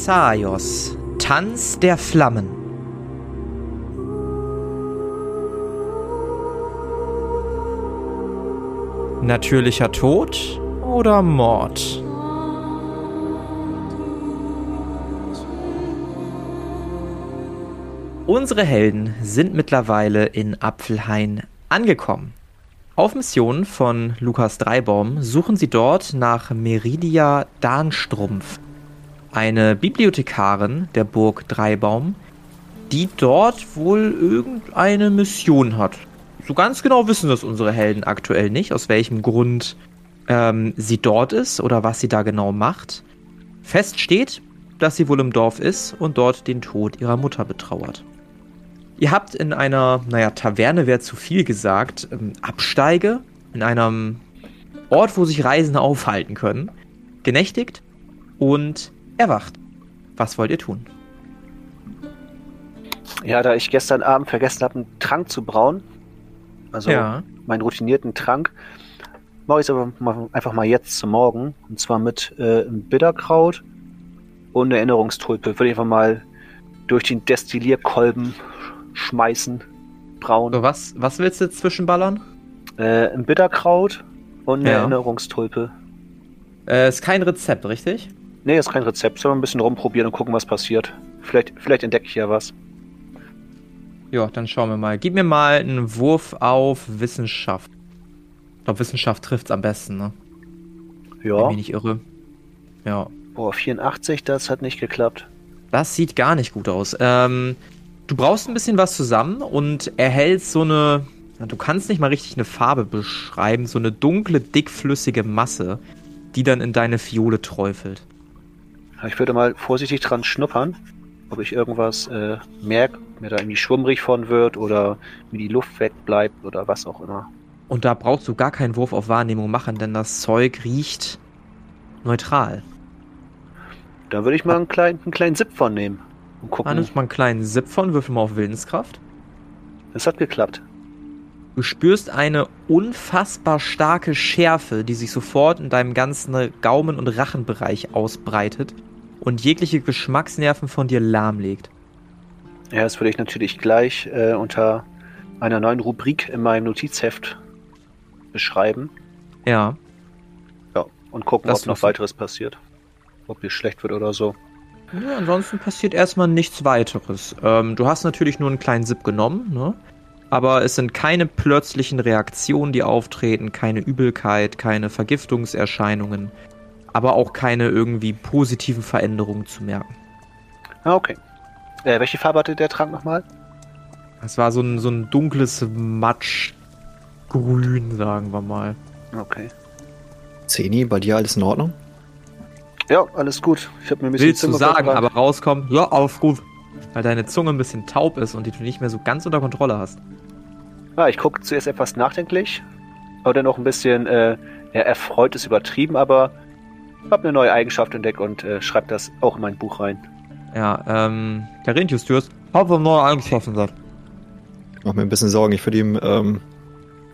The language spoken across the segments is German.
Thessaios, Tanz der Flammen. Natürlicher Tod oder Mord? Unsere Helden sind mittlerweile in Apfelhain angekommen. Auf Mission von Lukas Dreibaum suchen sie dort nach Meridia Darnstrumpf, eine Bibliothekarin der Burg Dreibaum, die dort wohl irgendeine Mission hat. So ganz genau wissen das unsere Helden aktuell nicht, aus welchem Grund ähm, sie dort ist oder was sie da genau macht. Fest steht, dass sie wohl im Dorf ist und dort den Tod ihrer Mutter betrauert. Ihr habt in einer, naja, Taverne wäre zu viel gesagt, ähm, Absteige, in einem Ort, wo sich Reisende aufhalten können, genächtigt und erwacht. Was wollt ihr tun? Ja, da ich gestern Abend vergessen habe, einen Trank zu brauen, also ja. meinen routinierten Trank, mache ich es aber mal, einfach mal jetzt zum Morgen. Und zwar mit äh, Bitterkraut und Erinnerungstulpe. Würde ich einfach mal durch den Destillierkolben schmeißen, brauen. So, was, was willst du zwischenballern? Äh, ein Bitterkraut und eine ja. Erinnerungstulpe. Äh, ist kein Rezept, richtig? Nee, ist kein Rezept, sondern ein bisschen rumprobieren und gucken, was passiert. Vielleicht, vielleicht entdecke ich ja was. Ja, dann schauen wir mal. Gib mir mal einen Wurf auf Wissenschaft. Ich glaube, Wissenschaft trifft es am besten, ne? Ja. Wenn mich nicht irre. Ja. Boah, 84, das hat nicht geklappt. Das sieht gar nicht gut aus. Ähm, du brauchst ein bisschen was zusammen und erhältst so eine, du kannst nicht mal richtig eine Farbe beschreiben, so eine dunkle, dickflüssige Masse, die dann in deine Fiole träufelt. Ich würde mal vorsichtig dran schnuppern, ob ich irgendwas äh, merke, mir da irgendwie schwummrig von wird oder mir die Luft wegbleibt oder was auch immer. Und da brauchst du gar keinen Wurf auf Wahrnehmung machen, denn das Zeug riecht neutral. Da würde ich mal einen kleinen, einen kleinen Sip von nehmen. Und gucken. Da nimmst mal einen kleinen Sip von, würfel mal auf Willenskraft. Es hat geklappt. Du spürst eine unfassbar starke Schärfe, die sich sofort in deinem ganzen Gaumen- und Rachenbereich ausbreitet und jegliche Geschmacksnerven von dir lahmlegt. Ja, das würde ich natürlich gleich äh, unter einer neuen Rubrik in meinem Notizheft beschreiben. Ja. Ja, und gucken, das ob noch weiteres passiert. Ob mir schlecht wird oder so. Ja, ansonsten passiert erstmal nichts weiteres. Ähm, du hast natürlich nur einen kleinen Sip genommen, ne? Aber es sind keine plötzlichen Reaktionen, die auftreten, keine Übelkeit, keine Vergiftungserscheinungen, aber auch keine irgendwie positiven Veränderungen zu merken. Ah, okay. Äh, welche Farbe hatte der Trank nochmal? Es war so ein, so ein dunkles Matschgrün, sagen wir mal. Okay. Zeni, bei dir alles in Ordnung? Ja, alles gut. Ich habe mir ein bisschen Willst Zimmer du sagen, aber rauskommt, ja, alles gut. Weil deine Zunge ein bisschen taub ist und die du nicht mehr so ganz unter Kontrolle hast. Ja, ich gucke zuerst etwas nachdenklich, aber dann auch ein bisschen äh, ja, erfreut ist übertrieben, aber habe eine neue Eigenschaft entdeckt und äh, schreibe das auch in mein Buch rein. Ja, ähm, Carinthius, du hast habe eine neue Eigenschaft gesagt. Mach mir ein bisschen Sorgen, ich würde ihm ähm,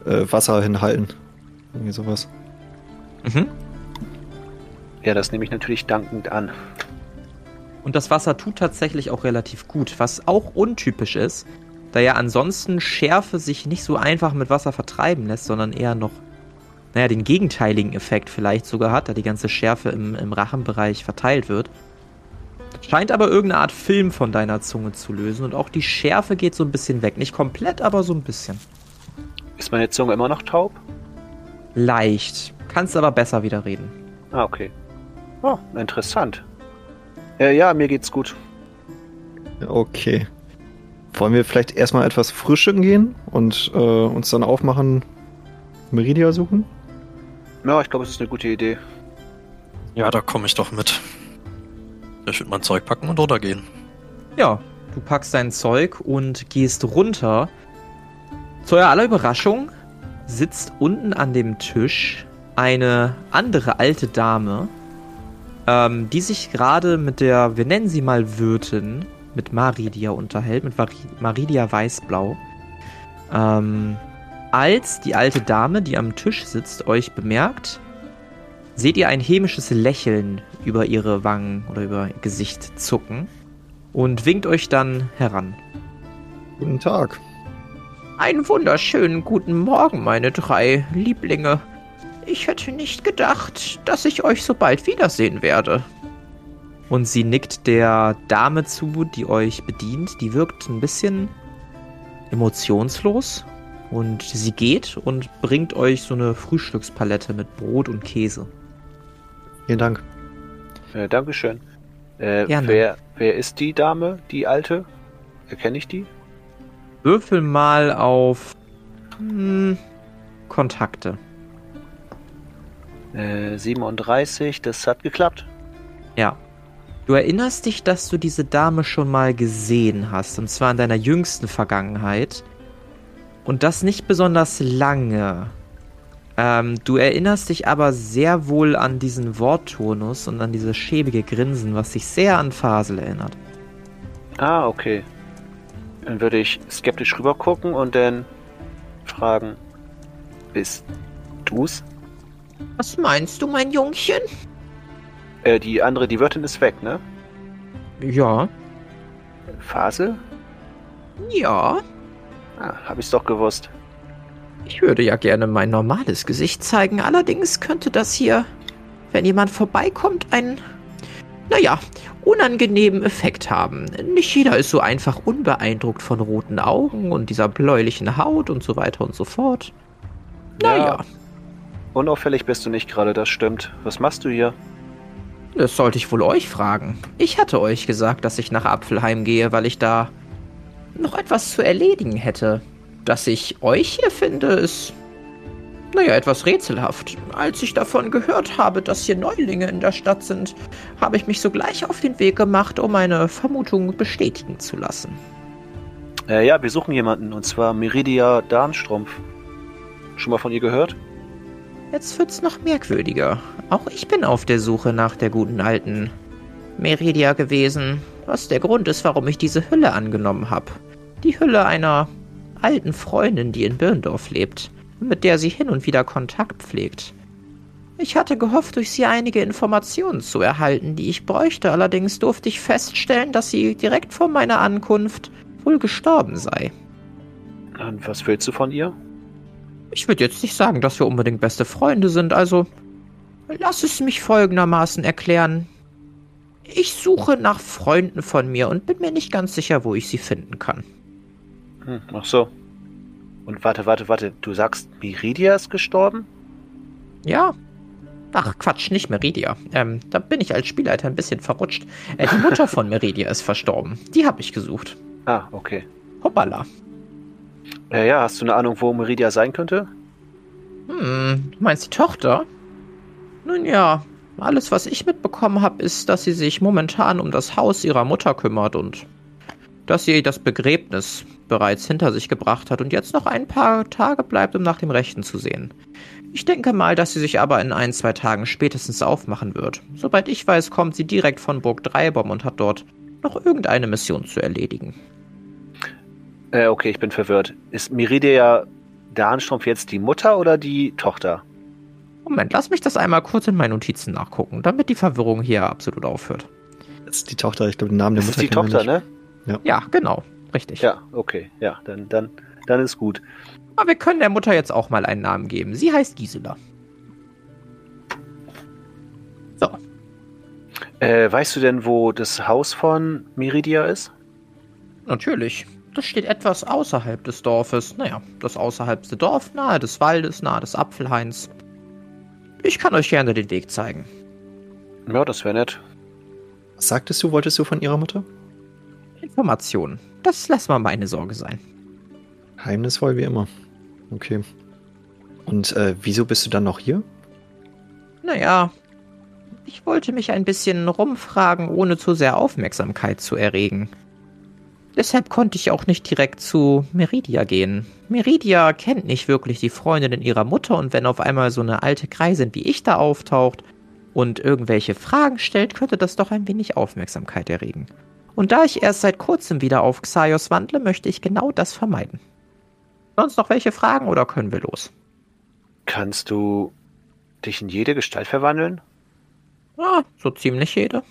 äh, Wasser hinhalten. Irgendwie sowas. Mhm. Ja, das nehme ich natürlich dankend an. Und das Wasser tut tatsächlich auch relativ gut, was auch untypisch ist, da ja ansonsten Schärfe sich nicht so einfach mit Wasser vertreiben lässt, sondern eher noch, naja, den gegenteiligen Effekt vielleicht sogar hat, da die ganze Schärfe im, im Rachenbereich verteilt wird. Scheint aber irgendeine Art Film von deiner Zunge zu lösen und auch die Schärfe geht so ein bisschen weg. Nicht komplett, aber so ein bisschen. Ist meine Zunge immer noch taub? Leicht. Kannst aber besser wieder reden. Ah, okay. Oh, interessant. Äh, ja, mir geht's gut. Okay. Wollen wir vielleicht erstmal etwas frischen gehen und äh, uns dann aufmachen, Meridia suchen? Ja, ich glaube, es ist eine gute Idee. Ja, da komme ich doch mit. Ich würde mein Zeug packen und runtergehen. Ja, du packst dein Zeug und gehst runter. Zu eurer aller Überraschung sitzt unten an dem Tisch eine andere alte Dame, ähm, die sich gerade mit der, wir nennen sie mal Wirtin, mit Maridia unterhält, mit Maridia Weißblau. Ähm, als die alte Dame, die am Tisch sitzt, euch bemerkt, seht ihr ein hämisches Lächeln über ihre Wangen oder über ihr Gesicht zucken und winkt euch dann heran. Guten Tag. Einen wunderschönen guten Morgen, meine drei Lieblinge. Ich hätte nicht gedacht, dass ich euch so bald wiedersehen werde. Und sie nickt der Dame zu, die euch bedient. Die wirkt ein bisschen emotionslos. Und sie geht und bringt euch so eine Frühstückspalette mit Brot und Käse. Vielen Dank. Äh, Dankeschön. Äh, wer, wer ist die Dame, die alte? Erkenne ich die? Würfel mal auf hm, Kontakte. Äh, 37, das hat geklappt. Ja. Du erinnerst dich, dass du diese Dame schon mal gesehen hast, und zwar in deiner jüngsten Vergangenheit. Und das nicht besonders lange. Ähm, du erinnerst dich aber sehr wohl an diesen Worttonus und an dieses schäbige Grinsen, was sich sehr an Fasel erinnert. Ah, okay. Dann würde ich skeptisch rüber gucken und dann fragen: Bist du's? Was meinst du, mein Jungchen? Äh, die andere, die Wirtin ist weg, ne? Ja. Phase? Ja. Ah, hab ich's doch gewusst. Ich würde ja gerne mein normales Gesicht zeigen, allerdings könnte das hier, wenn jemand vorbeikommt, einen, naja, unangenehmen Effekt haben. Nicht jeder ist so einfach unbeeindruckt von roten Augen und dieser bläulichen Haut und so weiter und so fort. Naja. Ja. Unauffällig bist du nicht gerade, das stimmt. Was machst du hier? Das sollte ich wohl euch fragen. Ich hatte euch gesagt, dass ich nach Apfelheim gehe, weil ich da noch etwas zu erledigen hätte. Dass ich euch hier finde, ist, naja, etwas rätselhaft. Als ich davon gehört habe, dass hier Neulinge in der Stadt sind, habe ich mich sogleich auf den Weg gemacht, um meine Vermutung bestätigen zu lassen. Äh, ja, wir suchen jemanden, und zwar Meridia Darnstrumpf. Schon mal von ihr gehört? Jetzt wird's noch merkwürdiger. Auch ich bin auf der Suche nach der guten alten Meridia gewesen, was der Grund ist, warum ich diese Hülle angenommen habe. Die Hülle einer alten Freundin, die in Birndorf lebt und mit der sie hin und wieder Kontakt pflegt. Ich hatte gehofft, durch sie einige Informationen zu erhalten, die ich bräuchte, allerdings durfte ich feststellen, dass sie direkt vor meiner Ankunft wohl gestorben sei. Und was willst du von ihr? Ich würde jetzt nicht sagen, dass wir unbedingt beste Freunde sind, also lass es mich folgendermaßen erklären. Ich suche nach Freunden von mir und bin mir nicht ganz sicher, wo ich sie finden kann. Hm, ach so. Und warte, warte, warte. Du sagst, Meridia ist gestorben? Ja. Ach, Quatsch, nicht Meridia. Ähm, da bin ich als Spielleiter ein bisschen verrutscht. Äh, die Mutter von Meridia ist verstorben. Die habe ich gesucht. Ah, okay. Hoppala. Ja, ja, hast du eine Ahnung, wo Meridia sein könnte? Hm, du meinst die Tochter? Nun ja, alles, was ich mitbekommen habe, ist, dass sie sich momentan um das Haus ihrer Mutter kümmert und dass sie das Begräbnis bereits hinter sich gebracht hat und jetzt noch ein paar Tage bleibt, um nach dem Rechten zu sehen. Ich denke mal, dass sie sich aber in ein, zwei Tagen spätestens aufmachen wird. Soweit ich weiß, kommt sie direkt von Burg Dreibaum und hat dort noch irgendeine Mission zu erledigen. Äh, okay, ich bin verwirrt. Ist Meridia Darnstrumpf jetzt die Mutter oder die Tochter? Moment, lass mich das einmal kurz in meinen Notizen nachgucken, damit die Verwirrung hier absolut aufhört. Das ist die Tochter, ich glaube, den Namen der das Mutter. ist die Tochter, ne? Ja. ja, genau, richtig. Ja, okay, ja, dann, dann, dann ist gut. Aber wir können der Mutter jetzt auch mal einen Namen geben. Sie heißt Gisela. So. Äh, weißt du denn, wo das Haus von Meridia ist? Natürlich. Das steht etwas außerhalb des Dorfes. Naja, das außerhalbste Dorf, nahe des Waldes, nahe des Apfelhains. Ich kann euch gerne den Weg zeigen. Ja, das wäre nett. Was sagtest du, wolltest du von ihrer Mutter? Informationen. Das lässt mal meine Sorge sein. Geheimnisvoll wie immer. Okay. Und äh, wieso bist du dann noch hier? Naja, ich wollte mich ein bisschen rumfragen, ohne zu sehr Aufmerksamkeit zu erregen. Deshalb konnte ich auch nicht direkt zu Meridia gehen. Meridia kennt nicht wirklich die Freundin ihrer Mutter und wenn auf einmal so eine alte Kreisin wie ich da auftaucht und irgendwelche Fragen stellt, könnte das doch ein wenig Aufmerksamkeit erregen. Und da ich erst seit kurzem wieder auf Xaios wandle, möchte ich genau das vermeiden. Sonst noch welche Fragen oder können wir los? Kannst du dich in jede Gestalt verwandeln? Ja, so ziemlich jede.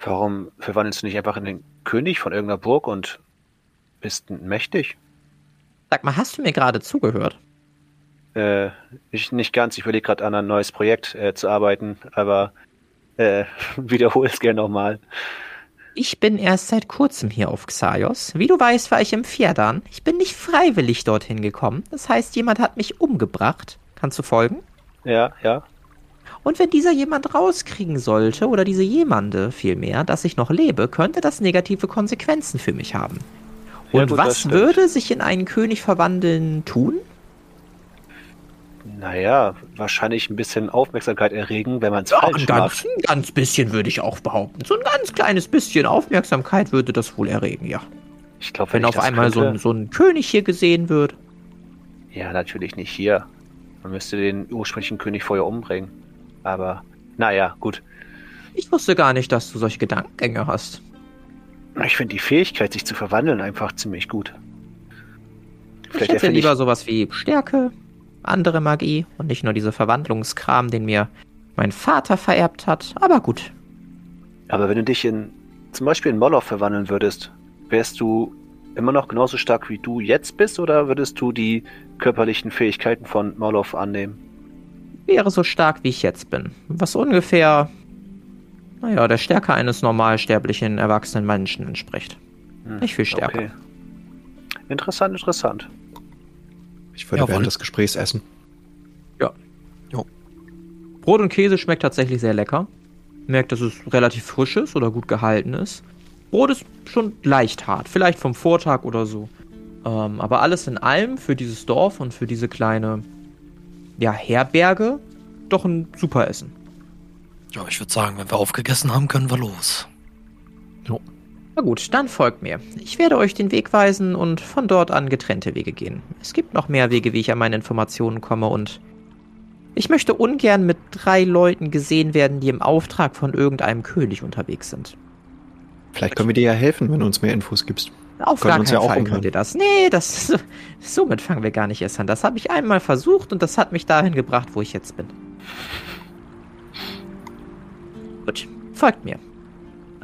Warum verwandelst du nicht einfach in den König von irgendeiner Burg und bist mächtig? Sag mal, hast du mir gerade zugehört? Äh, ich nicht ganz. Ich überlege gerade an ein neues Projekt äh, zu arbeiten, aber äh, wiederhole es gerne nochmal. Ich bin erst seit kurzem hier auf Xaios. Wie du weißt, war ich im Fjerdan. Ich bin nicht freiwillig dorthin gekommen. Das heißt, jemand hat mich umgebracht. Kannst du folgen? Ja, ja. Und wenn dieser jemand rauskriegen sollte, oder diese jemande vielmehr, dass ich noch lebe, könnte das negative Konsequenzen für mich haben. Und ja, gut, was würde sich in einen König verwandeln tun? Naja, wahrscheinlich ein bisschen Aufmerksamkeit erregen, wenn man es ja, falsch ein ganz, macht. Ein ganz bisschen würde ich auch behaupten. So ein ganz kleines bisschen Aufmerksamkeit würde das wohl erregen, ja. Ich glaube, wenn, wenn auf einmal so ein, so ein König hier gesehen wird. Ja, natürlich nicht hier. Man müsste den ursprünglichen König vorher umbringen. Aber, naja, gut. Ich wusste gar nicht, dass du solche Gedankengänge hast. Ich finde die Fähigkeit, sich zu verwandeln, einfach ziemlich gut. Vielleicht ich hätte lieber sowas wie Stärke, andere Magie und nicht nur diese Verwandlungskram, den mir mein Vater vererbt hat. Aber gut. Aber wenn du dich in zum Beispiel in Moloch verwandeln würdest, wärst du immer noch genauso stark wie du jetzt bist oder würdest du die körperlichen Fähigkeiten von Moloch annehmen? Wäre so stark wie ich jetzt bin. Was ungefähr, naja, der Stärke eines normalsterblichen erwachsenen Menschen entspricht. Hm, Nicht viel stärker. Okay. Interessant, interessant. Ich würde ja, während des Gesprächs essen. Ja. Jo. Brot und Käse schmeckt tatsächlich sehr lecker. Merkt, dass es relativ frisch ist oder gut gehalten ist. Brot ist schon leicht hart, vielleicht vom Vortag oder so. Ähm, aber alles in allem für dieses Dorf und für diese kleine ja, Herberge doch ein super Essen. Ja, ich würde sagen, wenn wir aufgegessen haben, können wir los. Jo. Na gut, dann folgt mir. Ich werde euch den Weg weisen und von dort an getrennte Wege gehen. Es gibt noch mehr Wege, wie ich an meine Informationen komme und ich möchte ungern mit drei Leuten gesehen werden, die im Auftrag von irgendeinem König unterwegs sind. Vielleicht können wir dir ja helfen, wenn du uns mehr Infos gibst. Auf gar keinen ja Fall könnt ihr das. Nee, das, somit fangen wir gar nicht erst an. Das habe ich einmal versucht und das hat mich dahin gebracht, wo ich jetzt bin. Gut, folgt mir.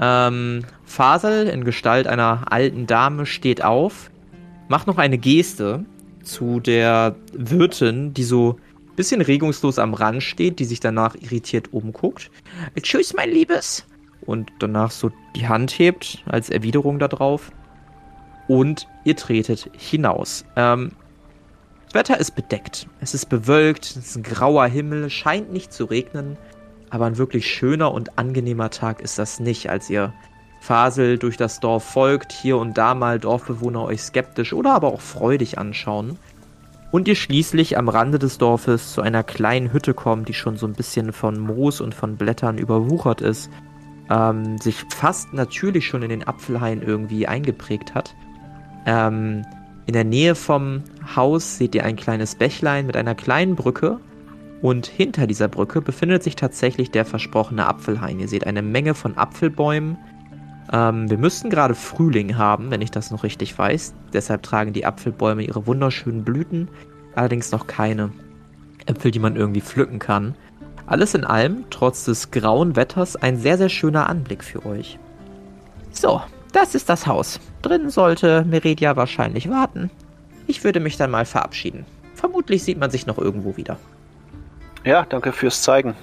Ähm, Fasel in Gestalt einer alten Dame steht auf, macht noch eine Geste zu der Wirtin, die so ein bisschen regungslos am Rand steht, die sich danach irritiert umguckt. Tschüss, mein Liebes. Und danach so die Hand hebt als Erwiderung darauf. Und ihr tretet hinaus. Ähm, das Wetter ist bedeckt. Es ist bewölkt, es ist ein grauer Himmel, scheint nicht zu regnen. Aber ein wirklich schöner und angenehmer Tag ist das nicht, als ihr Fasel durch das Dorf folgt, hier und da mal Dorfbewohner euch skeptisch oder aber auch freudig anschauen. Und ihr schließlich am Rande des Dorfes zu einer kleinen Hütte kommt, die schon so ein bisschen von Moos und von Blättern überwuchert ist, ähm, sich fast natürlich schon in den Apfelhain irgendwie eingeprägt hat. Ähm, in der Nähe vom Haus seht ihr ein kleines Bächlein mit einer kleinen Brücke, und hinter dieser Brücke befindet sich tatsächlich der versprochene Apfelhain. Ihr seht eine Menge von Apfelbäumen. Ähm, wir müssten gerade Frühling haben, wenn ich das noch richtig weiß. Deshalb tragen die Apfelbäume ihre wunderschönen Blüten. Allerdings noch keine Äpfel, die man irgendwie pflücken kann. Alles in allem, trotz des grauen Wetters, ein sehr, sehr schöner Anblick für euch. So, das ist das Haus. Drinnen sollte Meridia wahrscheinlich warten. Ich würde mich dann mal verabschieden. Vermutlich sieht man sich noch irgendwo wieder. Ja, danke fürs Zeigen.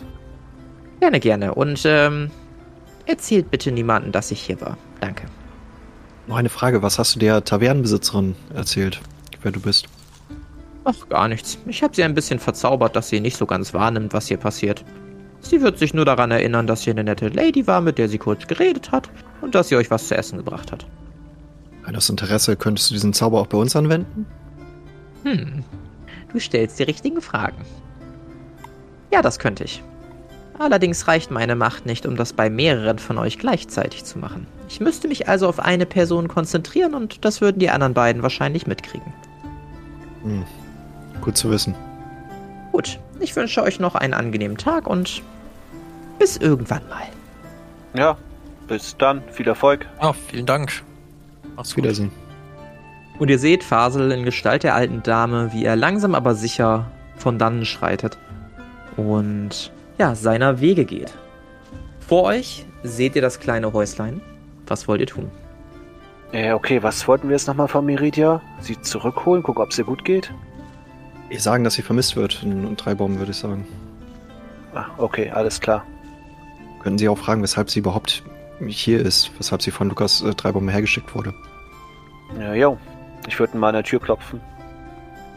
Gerne, gerne. Und ähm, erzählt bitte niemanden, dass ich hier war. Danke. Noch eine Frage. Was hast du der Tavernenbesitzerin erzählt, wer du bist? Ach, gar nichts. Ich habe sie ein bisschen verzaubert, dass sie nicht so ganz wahrnimmt, was hier passiert. Sie wird sich nur daran erinnern, dass hier eine nette Lady war, mit der sie kurz geredet hat und dass sie euch was zu essen gebracht hat. Wenn das Interesse, könntest du diesen Zauber auch bei uns anwenden? Hm. Du stellst die richtigen Fragen. Ja, das könnte ich. Allerdings reicht meine Macht nicht, um das bei mehreren von euch gleichzeitig zu machen. Ich müsste mich also auf eine Person konzentrieren und das würden die anderen beiden wahrscheinlich mitkriegen. Hm. Gut zu wissen. Gut, ich wünsche euch noch einen angenehmen Tag und bis irgendwann mal. Ja, bis dann. Viel Erfolg. Ja, vielen Dank. Mach's gut. Wiedersehen. Und ihr seht Fasel in Gestalt der alten Dame, wie er langsam aber sicher von dannen schreitet und ja, seiner Wege geht. Vor euch seht ihr das kleine Häuslein. Was wollt ihr tun? Äh, okay, was wollten wir jetzt nochmal von Meridia? Sie zurückholen, gucken, ob es ihr gut geht? Wir sagen, dass sie vermisst wird in, in Dreibaum, würde ich sagen. Ah, okay, alles klar. Können Sie auch fragen, weshalb sie überhaupt hier ist, weshalb sie von Lukas äh, Dreibaum hergeschickt wurde. Ja, jo. Ich würde mal an der Tür klopfen.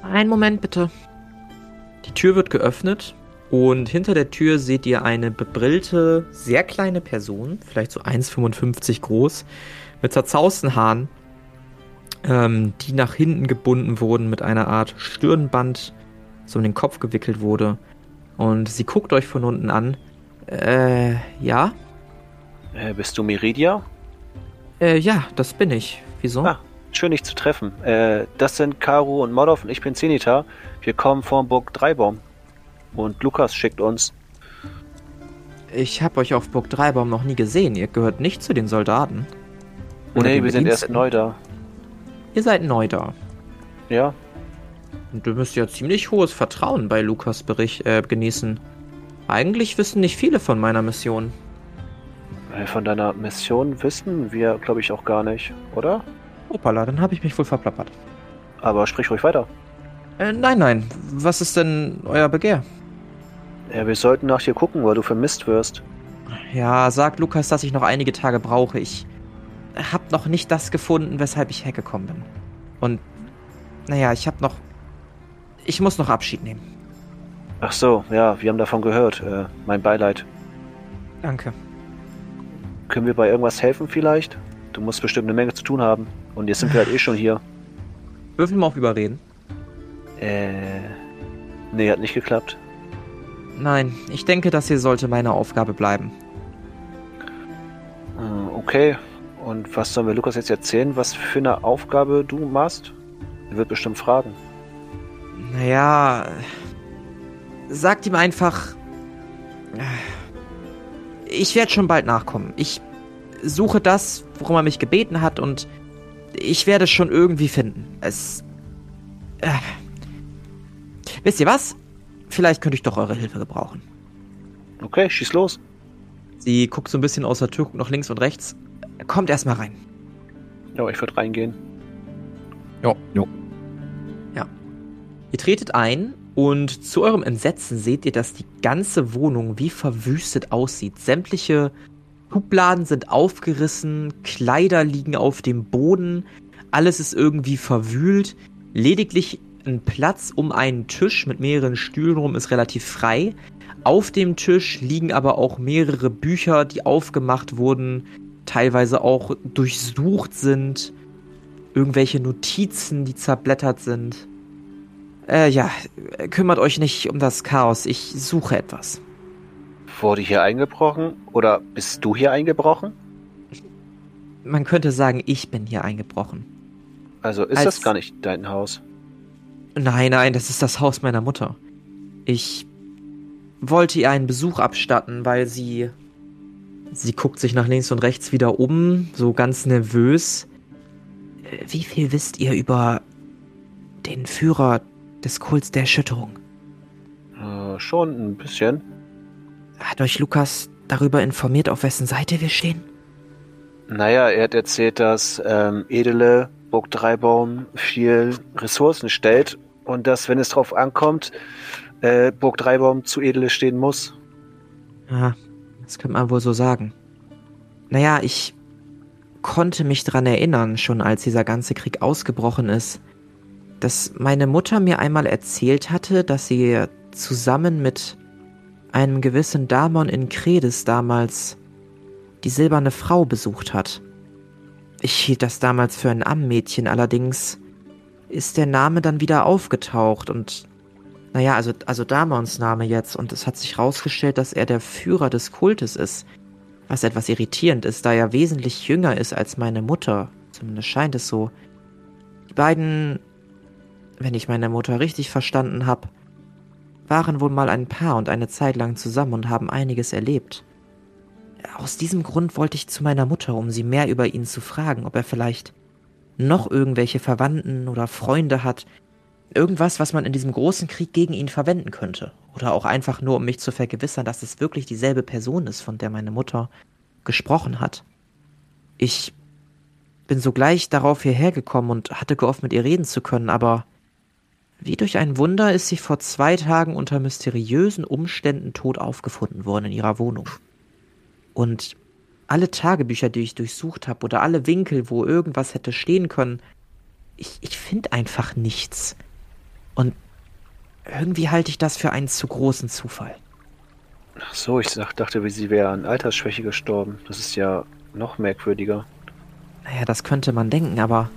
Einen Moment bitte. Die Tür wird geöffnet und hinter der Tür seht ihr eine bebrillte, sehr kleine Person, vielleicht so 1,55 groß, mit zerzausten Haaren, ähm, die nach hinten gebunden wurden mit einer Art Stirnband, so um den Kopf gewickelt wurde. Und sie guckt euch von unten an. Äh, ja? Äh, bist du Meridia? Äh, ja, das bin ich. Wieso? Ah, schön dich zu treffen. Äh, das sind Karu und Modov und ich bin Zenita. Wir kommen vom Burg Dreibaum. Und Lukas schickt uns. Ich habe euch auf Burg Dreibaum noch nie gesehen. Ihr gehört nicht zu den Soldaten. Oder nee, wir sind erst neu da. Ihr seid neu da. Ja. Und du müsst ja ziemlich hohes Vertrauen bei Lukas Bericht äh, genießen. Eigentlich wissen nicht viele von meiner Mission. Äh, von deiner Mission wissen wir, glaube ich, auch gar nicht, oder? Opala, dann habe ich mich wohl verplappert. Aber sprich ruhig weiter. Äh, nein, nein. Was ist denn euer Begehr? Ja, wir sollten nach dir gucken, weil du vermisst wirst. Ja, sag Lukas, dass ich noch einige Tage brauche. Ich hab noch nicht das gefunden, weshalb ich hergekommen bin. Und, naja, ich hab noch. Ich muss noch Abschied nehmen. Ach so, ja, wir haben davon gehört. Äh, mein Beileid. Danke. Können wir bei irgendwas helfen vielleicht? Du musst bestimmt eine Menge zu tun haben. Und jetzt sind wir halt eh schon hier. Würfel mal auf Überreden. Äh. Nee, hat nicht geklappt. Nein, ich denke, das hier sollte meine Aufgabe bleiben. Äh, okay. Und was sollen wir Lukas jetzt erzählen, was für eine Aufgabe du machst? Er wird bestimmt fragen. Naja. Sagt ihm einfach. Ich werde schon bald nachkommen. Ich suche das, worum er mich gebeten hat, und ich werde es schon irgendwie finden. Es. Äh, wisst ihr was? Vielleicht könnte ich doch eure Hilfe gebrauchen. Okay, schieß los. Sie guckt so ein bisschen aus der Tür, guckt nach links und rechts. Kommt erstmal rein. Ja, ich würde reingehen. Ja, jo. Ja. Ihr tretet ein und zu eurem Entsetzen seht ihr, dass die ganze Wohnung wie verwüstet aussieht. Sämtliche Schubladen sind aufgerissen, Kleider liegen auf dem Boden, alles ist irgendwie verwühlt. Lediglich ein Platz um einen Tisch mit mehreren Stühlen rum ist relativ frei. Auf dem Tisch liegen aber auch mehrere Bücher, die aufgemacht wurden, teilweise auch durchsucht sind. Irgendwelche Notizen, die zerblättert sind. Äh, ja, kümmert euch nicht um das Chaos. Ich suche etwas. Wurde hier eingebrochen? Oder bist du hier eingebrochen? Man könnte sagen, ich bin hier eingebrochen. Also ist Als... das gar nicht dein Haus? Nein, nein, das ist das Haus meiner Mutter. Ich wollte ihr einen Besuch abstatten, weil sie. Sie guckt sich nach links und rechts wieder um, so ganz nervös. Wie viel wisst ihr über den Führer des Kults der Erschütterung? Äh, schon ein bisschen. Hat euch Lukas darüber informiert, auf wessen Seite wir stehen? Naja, er hat erzählt, dass ähm, Edele Burg Dreibaum viel Ressourcen stellt und dass, wenn es drauf ankommt, äh, Burg Dreibaum zu Edele stehen muss. Ja, das könnte man wohl so sagen. Naja, ich konnte mich dran erinnern, schon als dieser ganze Krieg ausgebrochen ist, dass meine Mutter mir einmal erzählt hatte, dass sie zusammen mit einem gewissen Damon in Kredes damals die silberne Frau besucht hat. Ich hielt das damals für ein Ammenmädchen, allerdings ist der Name dann wieder aufgetaucht und naja, also, also Damons Name jetzt und es hat sich herausgestellt, dass er der Führer des Kultes ist. Was etwas irritierend ist, da er wesentlich jünger ist als meine Mutter. Zumindest scheint es so. Die beiden, wenn ich meine Mutter richtig verstanden habe, waren wohl mal ein Paar und eine Zeit lang zusammen und haben einiges erlebt. Aus diesem Grund wollte ich zu meiner Mutter, um sie mehr über ihn zu fragen, ob er vielleicht noch irgendwelche Verwandten oder Freunde hat, irgendwas, was man in diesem großen Krieg gegen ihn verwenden könnte. Oder auch einfach nur, um mich zu vergewissern, dass es wirklich dieselbe Person ist, von der meine Mutter gesprochen hat. Ich bin sogleich darauf hierher gekommen und hatte gehofft, mit ihr reden zu können, aber wie durch ein Wunder ist sie vor zwei Tagen unter mysteriösen Umständen tot aufgefunden worden in ihrer Wohnung. Und alle Tagebücher, die ich durchsucht habe, oder alle Winkel, wo irgendwas hätte stehen können, ich, ich finde einfach nichts. Und irgendwie halte ich das für einen zu großen Zufall. Ach so, ich dachte, sie wäre an Altersschwäche gestorben. Das ist ja noch merkwürdiger. Naja, das könnte man denken, aber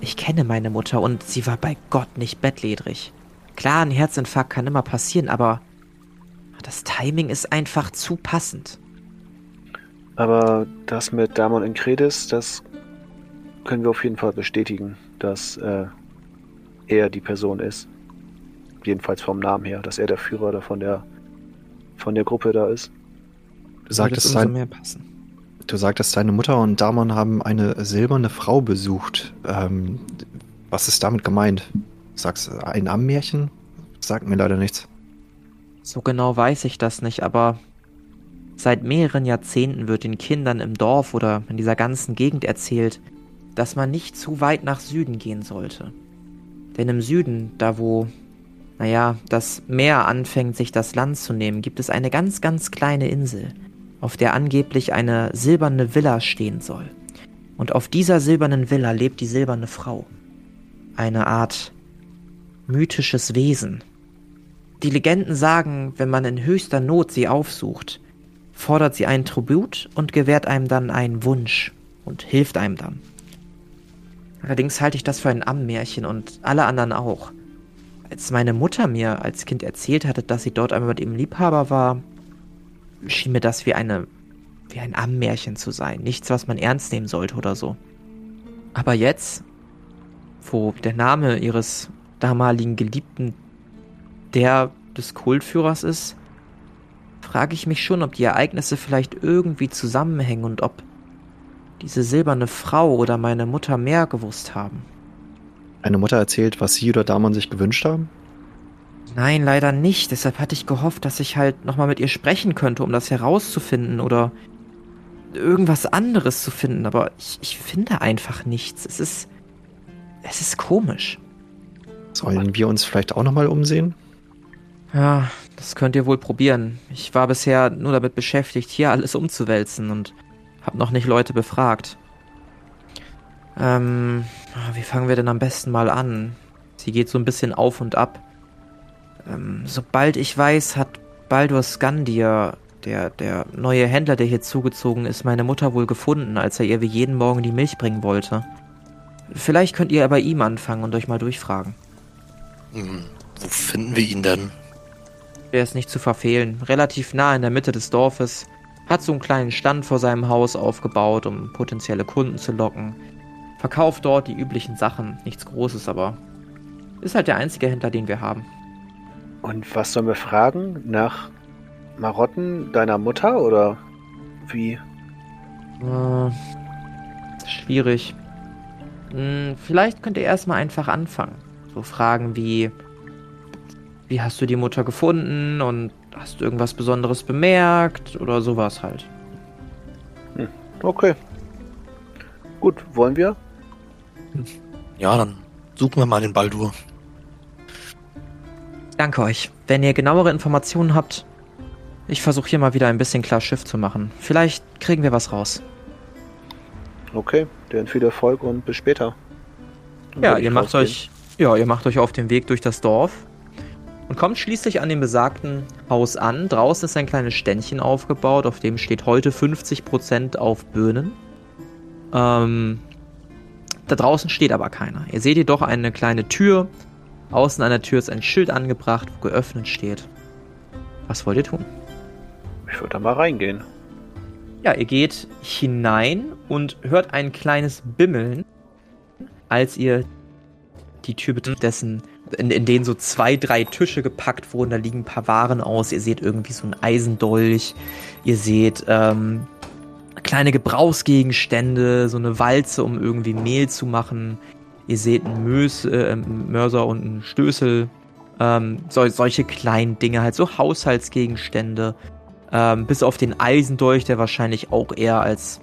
ich kenne meine Mutter und sie war bei Gott nicht bettlägerig. Klar, ein Herzinfarkt kann immer passieren, aber das Timing ist einfach zu passend. Aber das mit Damon Incredis, das können wir auf jeden Fall bestätigen, dass äh, er die Person ist. Jedenfalls vom Namen her, dass er der Führer da von der von der Gruppe da ist. Du sagtest, sein, mehr passen. du sagtest, deine Mutter und Damon haben eine silberne Frau besucht. Ähm, was ist damit gemeint? Sagst du ein Ammärchen? Sagt mir leider nichts. So genau weiß ich das nicht, aber seit mehreren Jahrzehnten wird den Kindern im Dorf oder in dieser ganzen Gegend erzählt, dass man nicht zu weit nach Süden gehen sollte. Denn im Süden, da wo, naja, das Meer anfängt, sich das Land zu nehmen, gibt es eine ganz, ganz kleine Insel, auf der angeblich eine silberne Villa stehen soll. Und auf dieser silbernen Villa lebt die silberne Frau. Eine Art mythisches Wesen. Die Legenden sagen, wenn man in höchster Not sie aufsucht, fordert sie einen Tribut und gewährt einem dann einen Wunsch und hilft einem dann. Allerdings halte ich das für ein Ammenmärchen und alle anderen auch. Als meine Mutter mir als Kind erzählt hatte, dass sie dort einmal mit ihrem Liebhaber war, schien mir das wie eine wie ein Ammenmärchen zu sein. Nichts, was man ernst nehmen sollte oder so. Aber jetzt, wo der Name ihres damaligen Geliebten der des Kultführers ist, frage ich mich schon, ob die Ereignisse vielleicht irgendwie zusammenhängen und ob diese silberne Frau oder meine Mutter mehr gewusst haben. Eine Mutter erzählt, was sie oder Damon sich gewünscht haben? Nein, leider nicht. Deshalb hatte ich gehofft, dass ich halt nochmal mit ihr sprechen könnte, um das herauszufinden oder irgendwas anderes zu finden. Aber ich, ich finde einfach nichts. Es ist. Es ist komisch. Sollen wir uns vielleicht auch nochmal umsehen? Ja, das könnt ihr wohl probieren. Ich war bisher nur damit beschäftigt, hier alles umzuwälzen und hab noch nicht Leute befragt. Ähm, wie fangen wir denn am besten mal an? Sie geht so ein bisschen auf und ab. Ähm, sobald ich weiß, hat Baldur Skandir, der, der neue Händler, der hier zugezogen ist, meine Mutter wohl gefunden, als er ihr wie jeden Morgen die Milch bringen wollte. Vielleicht könnt ihr bei ihm anfangen und euch mal durchfragen. Hm, wo finden wir ihn denn? Er ist nicht zu verfehlen. Relativ nah in der Mitte des Dorfes. Hat so einen kleinen Stand vor seinem Haus aufgebaut, um potenzielle Kunden zu locken. Verkauft dort die üblichen Sachen. Nichts Großes, aber ist halt der einzige Händler, den wir haben. Und was sollen wir fragen? Nach Marotten deiner Mutter oder wie? Äh, schwierig. Hm, vielleicht könnt ihr erstmal einfach anfangen. So Fragen wie, wie hast du die Mutter gefunden und hast du irgendwas Besonderes bemerkt oder sowas halt. Hm, okay. Gut, wollen wir? Ja, dann suchen wir mal den Baldur. Danke euch. Wenn ihr genauere Informationen habt, ich versuche hier mal wieder ein bisschen klar Schiff zu machen. Vielleicht kriegen wir was raus. Okay, dann viel Erfolg und bis später. Dann ja, ihr macht euch, ja, ihr macht euch auf den Weg durch das Dorf und kommt schließlich an dem besagten Haus an. Draußen ist ein kleines Ständchen aufgebaut, auf dem steht heute 50% auf Böhnen. Ähm, da draußen steht aber keiner. Ihr seht jedoch eine kleine Tür. Außen an der Tür ist ein Schild angebracht, wo geöffnet steht. Was wollt ihr tun? Ich würde da mal reingehen. Ja, ihr geht hinein und hört ein kleines Bimmeln, als ihr die Tür betritt, dessen, in, in denen so zwei, drei Tische gepackt wurden. Da liegen ein paar Waren aus. Ihr seht irgendwie so ein Eisendolch. Ihr seht ähm, kleine Gebrauchsgegenstände, so eine Walze, um irgendwie Mehl zu machen. Ihr seht einen Mös, äh, Mörser und einen Stößel. Ähm, so, solche kleinen Dinge, halt so Haushaltsgegenstände. Ähm, bis auf den Eisendolch, der wahrscheinlich auch eher als,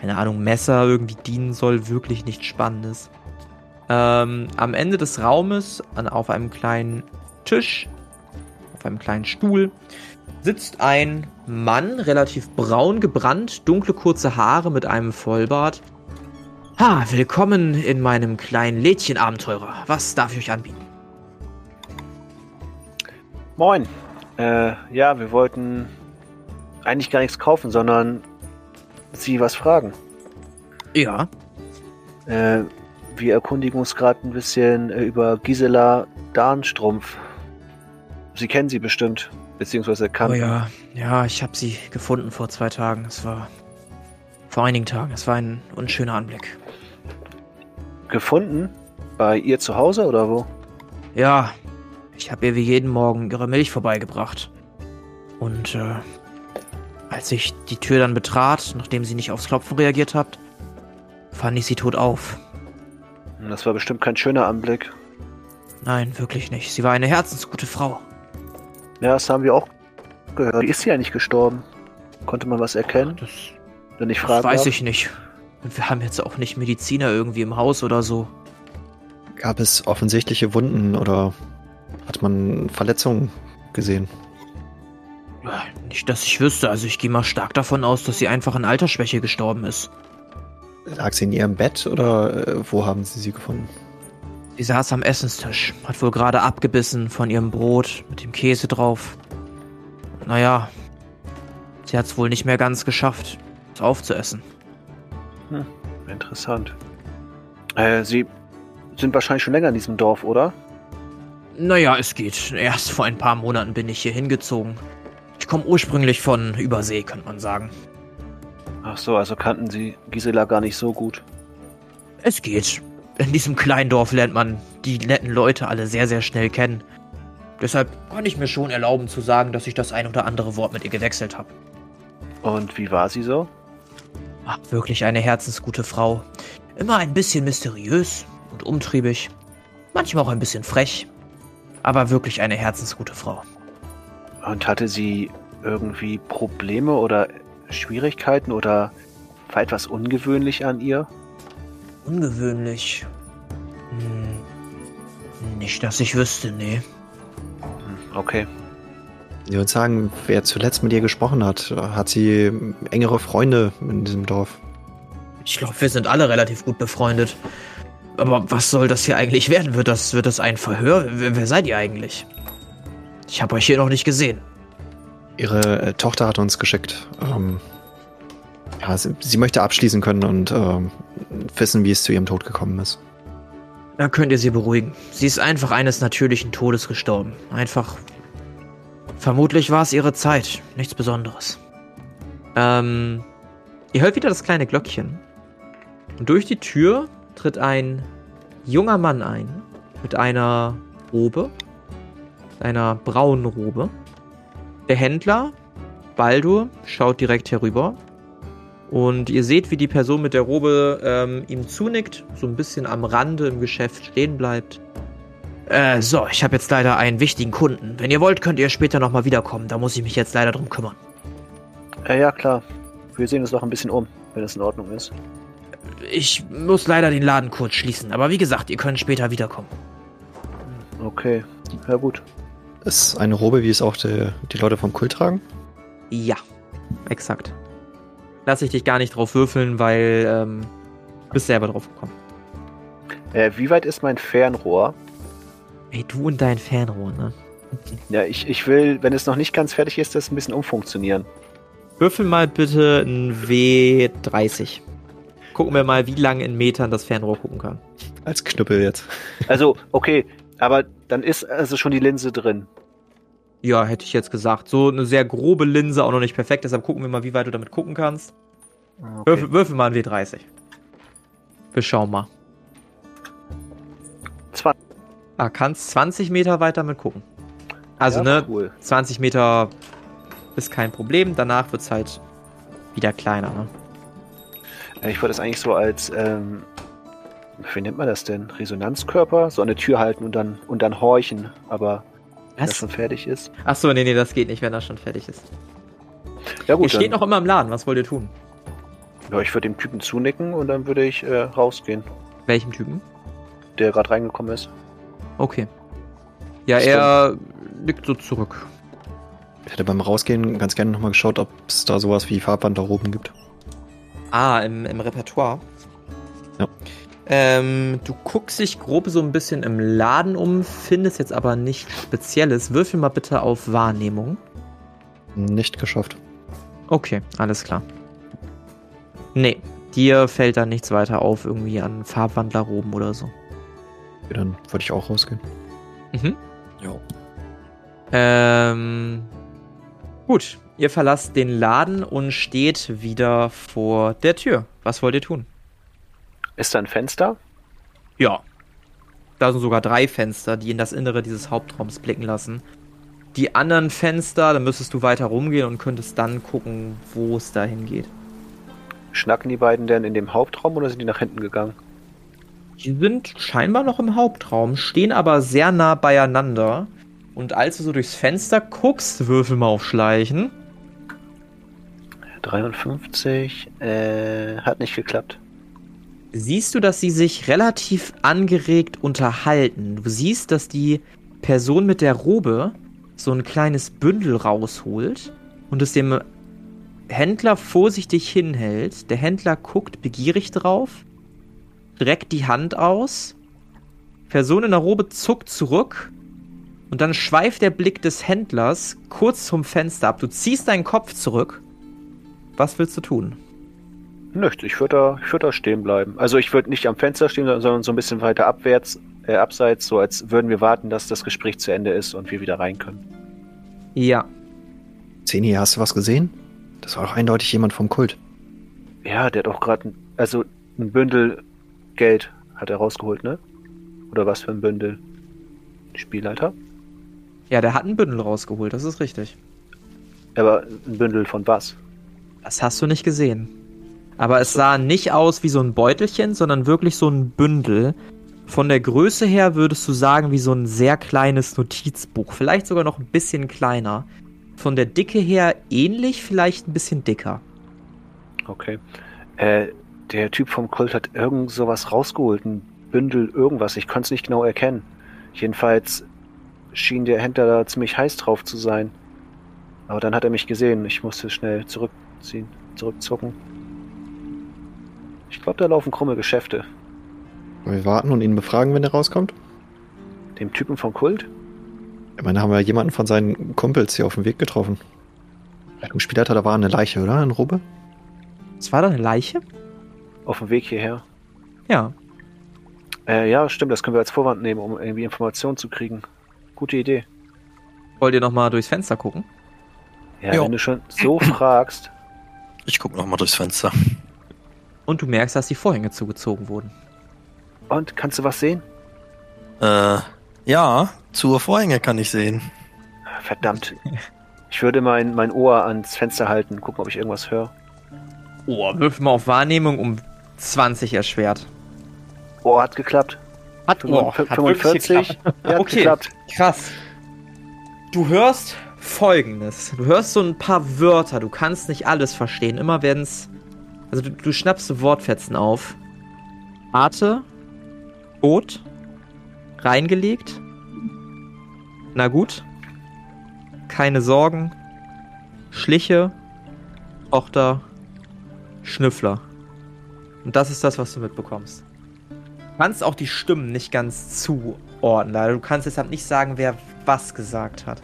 keine Ahnung, Messer irgendwie dienen soll. Wirklich nichts Spannendes. Ähm, am Ende des Raumes, an, auf einem kleinen Tisch, auf einem kleinen Stuhl, sitzt ein Mann, relativ braun gebrannt, dunkle kurze Haare mit einem Vollbart. Ha, willkommen in meinem kleinen Lädchenabenteurer. Was darf ich euch anbieten? Moin. Äh, ja, wir wollten eigentlich gar nichts kaufen, sondern Sie was fragen. Ja. Äh, wir erkundigen uns gerade ein bisschen äh, über Gisela Darnstrumpf. Sie kennen sie bestimmt, beziehungsweise kann. Oh ja, ja, ich habe sie gefunden vor zwei Tagen. Es war vor einigen Tagen. Es war ein unschöner Anblick. Gefunden? Bei ihr zu Hause oder wo? Ja, ich habe ihr wie jeden Morgen ihre Milch vorbeigebracht. Und äh, als ich die Tür dann betrat, nachdem sie nicht aufs Klopfen reagiert hat, fand ich sie tot auf. Das war bestimmt kein schöner Anblick. Nein, wirklich nicht. Sie war eine herzensgute Frau. Ja, das haben wir auch gehört. Wie ist sie eigentlich gestorben? Konnte man was erkennen? Das, Wenn ich frage. Das weiß ich nicht. Und wir haben jetzt auch nicht Mediziner irgendwie im Haus oder so. Gab es offensichtliche Wunden oder hat man Verletzungen gesehen? Nicht, dass ich wüsste. Also ich gehe mal stark davon aus, dass sie einfach an Altersschwäche gestorben ist. Lag sie in ihrem Bett oder äh, wo haben Sie sie gefunden? Sie saß am Essenstisch, hat wohl gerade abgebissen von ihrem Brot mit dem Käse drauf. Naja, sie hat es wohl nicht mehr ganz geschafft, es aufzuessen. Hm, interessant. Äh, Sie sind wahrscheinlich schon länger in diesem Dorf, oder? Naja, es geht. Erst vor ein paar Monaten bin ich hier hingezogen. Ich komme ursprünglich von Übersee, könnte man sagen. Ach so, also kannten Sie Gisela gar nicht so gut. Es geht. In diesem kleinen Dorf lernt man die netten Leute alle sehr, sehr schnell kennen. Deshalb kann ich mir schon erlauben zu sagen, dass ich das ein oder andere Wort mit ihr gewechselt habe. Und wie war sie so? Ach, wirklich eine herzensgute Frau. Immer ein bisschen mysteriös und umtriebig. Manchmal auch ein bisschen frech. Aber wirklich eine herzensgute Frau. Und hatte sie irgendwie Probleme oder Schwierigkeiten oder war etwas ungewöhnlich an ihr? Ungewöhnlich? Hm, nicht, dass ich wüsste, nee. Hm, Okay. Ich würde sagen, wer zuletzt mit ihr gesprochen hat, hat sie engere Freunde in diesem Dorf. Ich glaube, wir sind alle relativ gut befreundet. Aber was soll das hier eigentlich werden? Wird das, wird das ein Verhör? Wer, wer seid ihr eigentlich? Ich habe euch hier noch nicht gesehen. Ihre äh, Tochter hat uns geschickt. Ähm, ja, sie, sie möchte abschließen können und ähm, wissen, wie es zu ihrem Tod gekommen ist. Da könnt ihr sie beruhigen. Sie ist einfach eines natürlichen Todes gestorben. Einfach. Vermutlich war es ihre Zeit. Nichts Besonderes. Ähm. Ihr hört wieder das kleine Glöckchen. Und durch die Tür tritt ein junger Mann ein. Mit einer Robe. Einer braunen Robe. Der Händler, Baldur, schaut direkt herüber. Und ihr seht, wie die Person mit der Robe ähm, ihm zunickt, so ein bisschen am Rande im Geschäft stehen bleibt. Äh, so, ich habe jetzt leider einen wichtigen Kunden. Wenn ihr wollt, könnt ihr später nochmal wiederkommen. Da muss ich mich jetzt leider drum kümmern. Ja, ja, klar. Wir sehen uns noch ein bisschen um, wenn es in Ordnung ist. Ich muss leider den Laden kurz schließen. Aber wie gesagt, ihr könnt später wiederkommen. Okay, ja gut. Ist eine Robe, wie es auch die, die Leute vom Kult tragen? Ja, exakt. Lass ich dich gar nicht drauf würfeln, weil ähm, du bist selber drauf gekommen. Äh, wie weit ist mein Fernrohr? Ey, du und dein Fernrohr, ne? Ja, ich, ich will, wenn es noch nicht ganz fertig ist, das ein bisschen umfunktionieren. Würfel mal bitte ein W30. Gucken wir mal, wie lange in Metern das Fernrohr gucken kann. Als Knüppel jetzt. Also, okay, aber dann ist also schon die Linse drin. Ja, hätte ich jetzt gesagt. So eine sehr grobe Linse, auch noch nicht perfekt. Deshalb gucken wir mal, wie weit du damit gucken kannst. Okay. Würfel, würfel mal ein W30. Wir schauen mal. Zwei. Ah, kannst 20 Meter weiter mit gucken. Also, Ja, ne, Cool. 20 Meter ist kein Problem. Danach wird es halt wieder kleiner, ne? Ich wollte es eigentlich so als ähm, wie nennt man das denn? Resonanzkörper? So eine Tür halten und dann, und dann horchen, aber wenn das schon fertig ist. Achso, nee, nee, das geht nicht, wenn das schon fertig ist. Ja gut. Ihr steht noch immer im Laden, was wollt ihr tun? Ja, ich würde dem Typen zunicken und dann würde ich äh, rausgehen. Welchem Typen? Der gerade reingekommen ist. Okay. Ja, er nickt so zurück. Ich hätte beim Rausgehen ganz gerne nochmal geschaut, ob es da sowas wie Farbwanderroben gibt. Ah, im, im Repertoire. Ja. Ähm, du guckst dich grob so ein bisschen im Laden um, findest jetzt aber nichts Spezielles. Würfel mal bitte auf Wahrnehmung. Nicht geschafft. Okay, alles klar. Nee, dir fällt da nichts weiter auf, irgendwie an Farbwandlerroben oder so. Okay, dann würde ich auch rausgehen. Mhm. Jo. Ähm, gut, ihr verlasst den Laden und steht wieder vor der Tür. Was wollt ihr tun? Ist da ein Fenster? Ja. Da sind sogar drei Fenster, die in das Innere dieses Hauptraums blicken lassen. Die anderen Fenster, da müsstest du weiter rumgehen und könntest dann gucken, wo es dahin geht. Schnacken die beiden denn in dem Hauptraum oder sind die nach hinten gegangen? Die sind scheinbar noch im Hauptraum, stehen aber sehr nah beieinander. Und als du so durchs Fenster guckst, würfel mal auf Schleichen. 53, äh, hat nicht geklappt. Siehst du, dass sie sich relativ angeregt unterhalten. Du siehst, dass die Person mit der Robe so ein kleines Bündel rausholt und es dem Händler vorsichtig hinhält. Der Händler guckt begierig drauf, streckt die Hand aus. Person in der Robe zuckt zurück und dann schweift der Blick des Händlers kurz zum Fenster ab. Du ziehst deinen Kopf zurück. Was willst du tun? Nichts, ich würde da, ich würd da stehen bleiben. Also ich würde nicht am Fenster stehen, sondern so ein bisschen weiter abwärts, äh, abseits, so als würden wir warten, dass das Gespräch zu Ende ist und wir wieder rein können. Ja. Zeni, hast du was gesehen? Das war doch eindeutig jemand vom Kult. Ja, der hat auch gerade, also ein Bündel Geld hat er rausgeholt, ne? Oder was für ein Bündel? Spielleiter? Ja, der hat ein Bündel rausgeholt, das ist richtig. Aber ein Bündel von was? Das hast du nicht gesehen. Aber es sah nicht aus wie so ein Beutelchen, sondern wirklich so ein Bündel. Von der Größe her würdest du sagen, wie so ein sehr kleines Notizbuch. Vielleicht sogar noch ein bisschen kleiner. Von der Dicke her ähnlich, vielleicht ein bisschen dicker. Okay. Äh, der Typ vom Kult hat irgend sowas rausgeholt. Ein Bündel, irgendwas. Ich konnte es nicht genau erkennen. Jedenfalls schien der Händler da ziemlich heiß drauf zu sein. Aber dann hat er mich gesehen. Ich musste schnell zurückziehen, zurückzucken. Ich glaube, da laufen krumme Geschäfte. Wir warten und ihn befragen, wenn er rauskommt? Dem Typen vom Kult? Ich meine, da haben wir jemanden von seinen Kumpels hier auf dem Weg getroffen. Im Spielleiter, da war eine Leiche, oder? In Robe? Es war da eine Leiche? Auf dem Weg hierher. Ja. Äh, ja, stimmt, das können wir als Vorwand nehmen, um irgendwie Informationen zu kriegen. Gute Idee. Wollt ihr nochmal durchs Fenster gucken? Ja, jo. wenn du schon so fragst. Ich guck nochmal durchs Fenster. Und du merkst, dass die Vorhänge zugezogen wurden. Und kannst du was sehen? Äh, ja, zur Vorhänge kann ich sehen. Verdammt. Ich würde mein, mein Ohr ans Fenster halten, gucken, ob ich irgendwas höre. Oh, wirf mal auf Wahrnehmung um 20 erschwert. Oh, hat geklappt. Hat, oh, 45. Hat ja, okay, geklappt. krass. Du hörst folgendes. Du hörst so ein paar Wörter. Du kannst nicht alles verstehen. Immer werden es. Also du, du schnappst Wortfetzen auf. Arte. Boot. Reingelegt. Na gut. Keine Sorgen. Schliche. Tochter. Schnüffler. Und das ist das, was du mitbekommst. Du kannst auch die Stimmen nicht ganz zuordnen. Leider. Du kannst deshalb nicht sagen, wer was gesagt hat.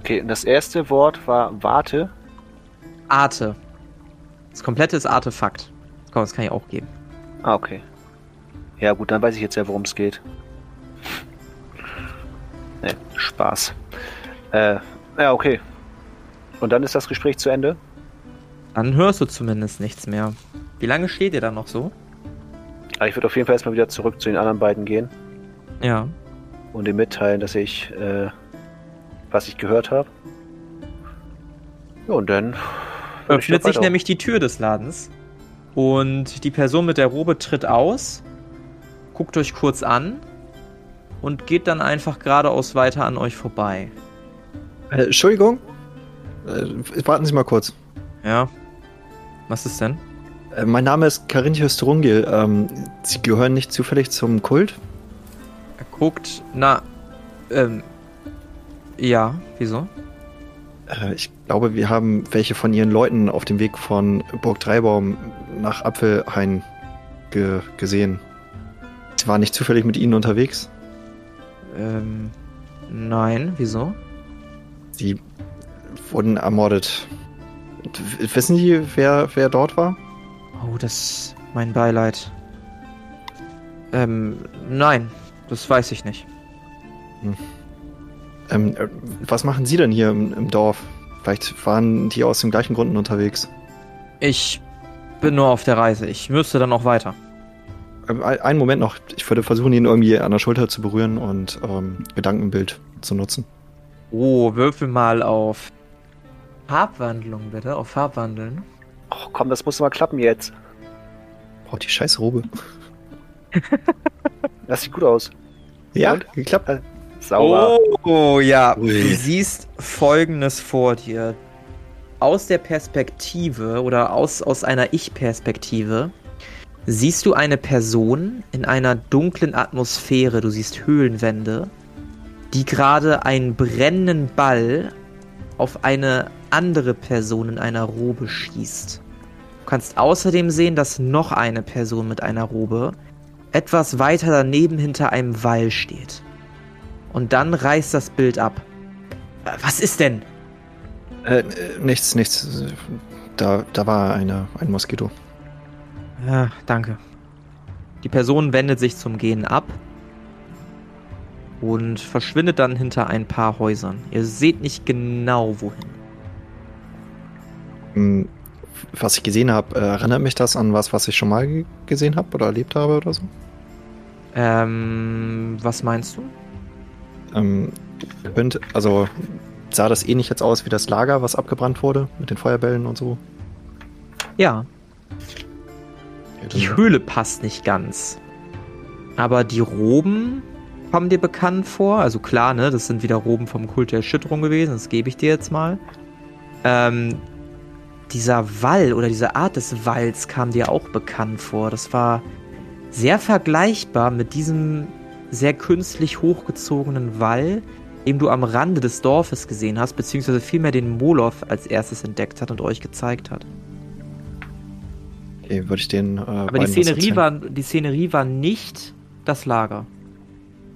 Okay, das erste Wort war Warte. Arte. Das komplette ist Artefakt. Komm, das kann ich auch geben. Ah, okay. Ja, gut, dann weiß ich jetzt ja, worum es geht. Ne, Spaß. Äh, ja, okay. Und dann ist das Gespräch zu Ende? Dann hörst du zumindest nichts mehr. Wie lange steht ihr da noch so? Ah, ich würde auf jeden Fall erstmal wieder zurück zu den anderen beiden gehen. Ja. Und ihm mitteilen, dass ich, äh, was ich gehört habe. Ja, und dann. Öffnet sich nämlich die Tür des Ladens. Und die Person mit der Robe tritt aus guckt euch kurz an und geht dann einfach geradeaus weiter an euch vorbei. Äh, Entschuldigung? Äh, warten Sie mal kurz. Ja. Was ist denn? Äh, mein Name ist Carinthius Drungil. Ähm, Sie gehören nicht zufällig zum Kult? Er guckt, na, ähm, ja, wieso? Äh, ich glaube, wir haben welche von Ihren Leuten auf dem Weg von Burg Dreibaum nach Apfelhain ge gesehen. Sie waren nicht zufällig mit Ihnen unterwegs? Ähm, nein, wieso? Sie wurden ermordet. Wissen Sie, wer, wer dort war? Oh, das ist mein Beileid. Ähm, nein, das weiß ich nicht. Hm. Ähm, äh, was machen Sie denn hier im, im, Dorf? Vielleicht waren die aus den gleichen Gründen unterwegs. Ich bin nur auf der Reise. Ich müsste dann auch weiter. Ähm, einen Moment noch. Ich würde versuchen, ihn irgendwie an der Schulter zu berühren und ähm, Gedankenbild zu nutzen. Oh, würfel mal auf Farbwandlung, bitte. Auf Farbwandeln. Ach komm, das muss mal klappen jetzt. Boah, die scheiß Robe. das sieht gut aus. Ja, Und? geklappt. Sauber. Oh, ja. Ui. Du siehst folgendes vor dir. Aus der Perspektive oder aus, aus einer Ich-Perspektive siehst du eine Person in einer dunklen Atmosphäre. Du siehst Höhlenwände, die gerade einen brennenden Ball auf eine andere Person in einer Robe schießt. Du kannst außerdem sehen, dass noch eine Person mit einer Robe etwas weiter daneben hinter einem Wall steht. Und dann reißt das Bild ab. Äh, was ist denn? Äh, nichts, nichts. Da, da war eine, ein Moskito. Ja, danke. Die Person wendet sich zum Gehen ab und verschwindet dann hinter ein paar Häusern. Ihr seht nicht genau wohin. Hm, was ich gesehen habe, äh, erinnert mich das an was, was ich schon mal gesehen habe oder erlebt habe oder so? Ähm, was meinst du? Ähm, könnte, also sah das ähnlich jetzt aus wie das Lager, was abgebrannt wurde mit den Feuerbällen und so? Ja. Die Höhle passt nicht ganz. Aber die Roben kommen dir bekannt vor. Also klar, ne, das sind wieder Roben vom Kult der Erschütterung gewesen, das gebe ich dir jetzt mal. Ähm, dieser Wall oder diese Art des Walls kam dir auch bekannt vor. Das war sehr vergleichbar mit diesem sehr künstlich hochgezogenen Wall, den du am Rande des Dorfes gesehen hast, beziehungsweise vielmehr den Moloth als erstes entdeckt hat und euch gezeigt hat. Okay, würde ich den. Äh, Aber die Szenerie, war, die Szenerie war nicht das Lager.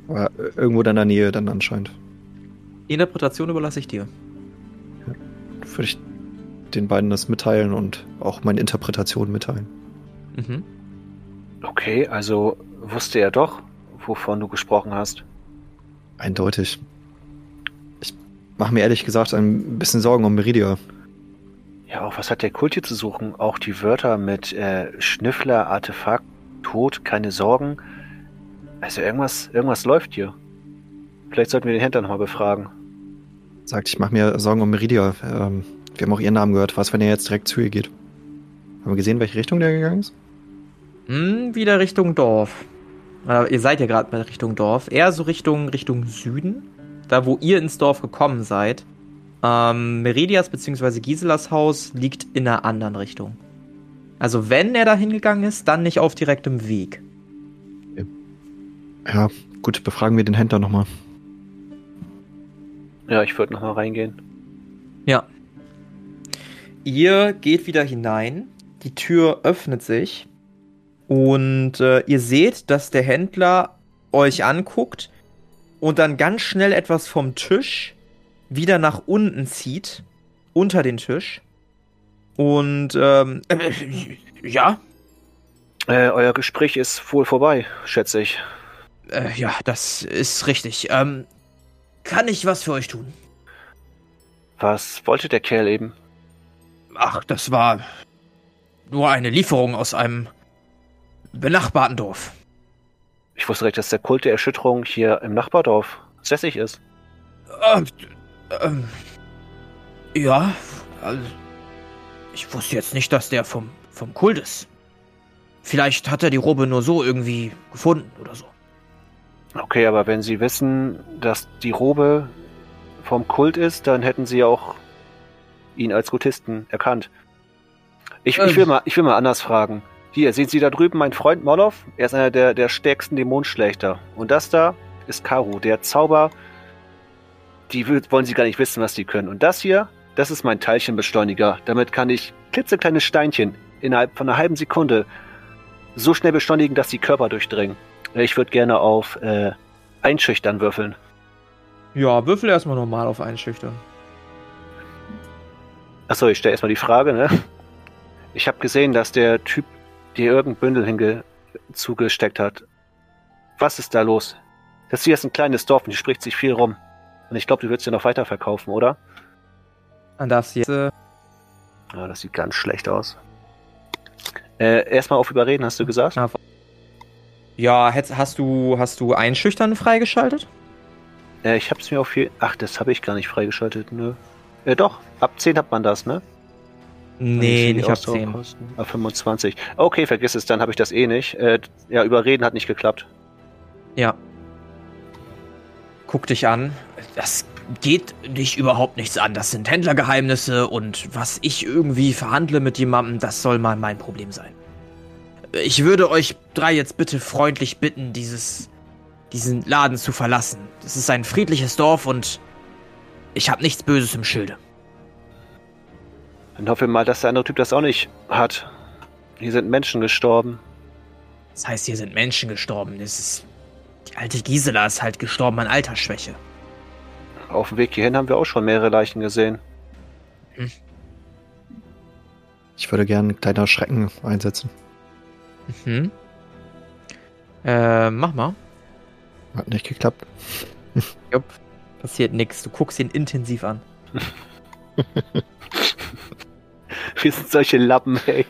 Aber irgendwo in der Nähe dann anscheinend. Die Interpretation überlasse ich dir. Ja, würde ich den beiden das mitteilen und auch meine Interpretation mitteilen. Mhm. Okay, also wusste er doch, wovon du gesprochen hast. Eindeutig. Ich mache mir ehrlich gesagt ein bisschen Sorgen um Meridia. Ja, auch was hat der Kult hier zu suchen? Auch die Wörter mit äh, Schnüffler, Artefakt, Tod, keine Sorgen. Also irgendwas, irgendwas läuft hier. Vielleicht sollten wir den Händler nochmal befragen. Sagt, ich mache mir Sorgen um Meridia. Ähm, wir haben auch ihren Namen gehört. Was, wenn er jetzt direkt zu ihr geht? Haben wir gesehen, welche Richtung der gegangen ist? Hm, wieder Richtung Dorf. Ihr seid ja gerade bei Richtung Dorf. Eher so Richtung, Richtung Süden. Da, wo ihr ins Dorf gekommen seid. Ähm, Meridias bzw. Giselas Haus liegt in einer anderen Richtung. Also wenn er da hingegangen ist, dann nicht auf direktem Weg. Ja, gut, befragen wir den Händler nochmal. Ja, ich würde nochmal reingehen. Ja. Ihr geht wieder hinein. Die Tür öffnet sich. Und äh, ihr seht, dass der Händler euch anguckt und dann ganz schnell etwas vom Tisch wieder nach unten zieht. Unter den Tisch. Und, ähm, äh, ja. Äh, euer Gespräch ist wohl vorbei, schätze ich. Äh, ja, das ist richtig. Ähm, kann ich was für euch tun? Was wollte der Kerl eben? Ach, das war nur eine Lieferung aus einem benachbarten Dorf. Ich wusste recht, dass der Kult der Erschütterung hier im Nachbardorf sässig ist. Ähm, ähm, ja, also, ich wusste jetzt nicht, dass der vom, vom Kult ist. vielleicht hat er die Robe nur so irgendwie gefunden oder so. Okay, aber wenn Sie wissen, dass die Robe vom Kult ist, dann hätten Sie auch ihn als Kultisten erkannt. Ich, ähm. ich, will mal, ich will mal anders fragen. Hier, sehen Sie da drüben meinen Freund Molov? Er ist einer der, der stärksten Dämonenschlechter. Und das da ist Karu, der Zauber. Die wollen Sie gar nicht wissen, was die können. Und das hier, das ist mein Teilchenbeschleuniger. Damit kann ich klitzekleine Steinchen innerhalb von einer halben Sekunde so schnell beschleunigen, dass die Körper durchdringen. Ich würde gerne auf äh, Einschüchtern würfeln. Ja, würfel erstmal normal auf Einschüchtern. Achso, ich stelle erstmal die Frage, ne? Ich habe gesehen, dass der Typ dir irgendein Bündel hinge zugesteckt hat. Was ist da los? Das hier ist ein kleines Dorf und hier spricht sich viel rum. Und ich glaube, du würdest ja noch weiter verkaufen, oder? Dann darfst du jetzt. Äh ja, das sieht ganz schlecht aus. Äh, erstmal auf Überreden, hast du gesagt? Ja, hast du, hast du Einschüchtern freigeschaltet? Äh, ich hab's mir auf viel. Ach, das habe ich gar nicht freigeschaltet, nö. Äh, doch, ab 10 hat man das, ne? Nee, nicht ab 10. Ab 25. Okay, vergiss es, dann habe ich das eh nicht. Äh, ja, Überreden hat nicht geklappt. Ja. Guck dich an. Das geht dich überhaupt nichts an. Das sind Händlergeheimnisse und was ich irgendwie verhandle mit jemandem, das soll mal mein Problem sein. Ich würde euch drei jetzt bitte freundlich bitten, dieses, diesen Laden zu verlassen. Das ist ein friedliches Dorf und ich habe nichts Böses im Schilde. Dann hoffen wir mal, dass der andere Typ das auch nicht hat. Hier sind Menschen gestorben. Das heißt, hier sind Menschen gestorben. Das ist. Die alte Gisela ist halt gestorben an Altersschwäche. Auf dem Weg hierhin haben wir auch schon mehrere Leichen gesehen. Hm. Ich würde gerne ein kleiner Schrecken einsetzen. Mhm. Äh, mach mal. Hat nicht geklappt. Jupp. Passiert nichts. Du guckst ihn intensiv an. Wir sind solche Lappen, ey.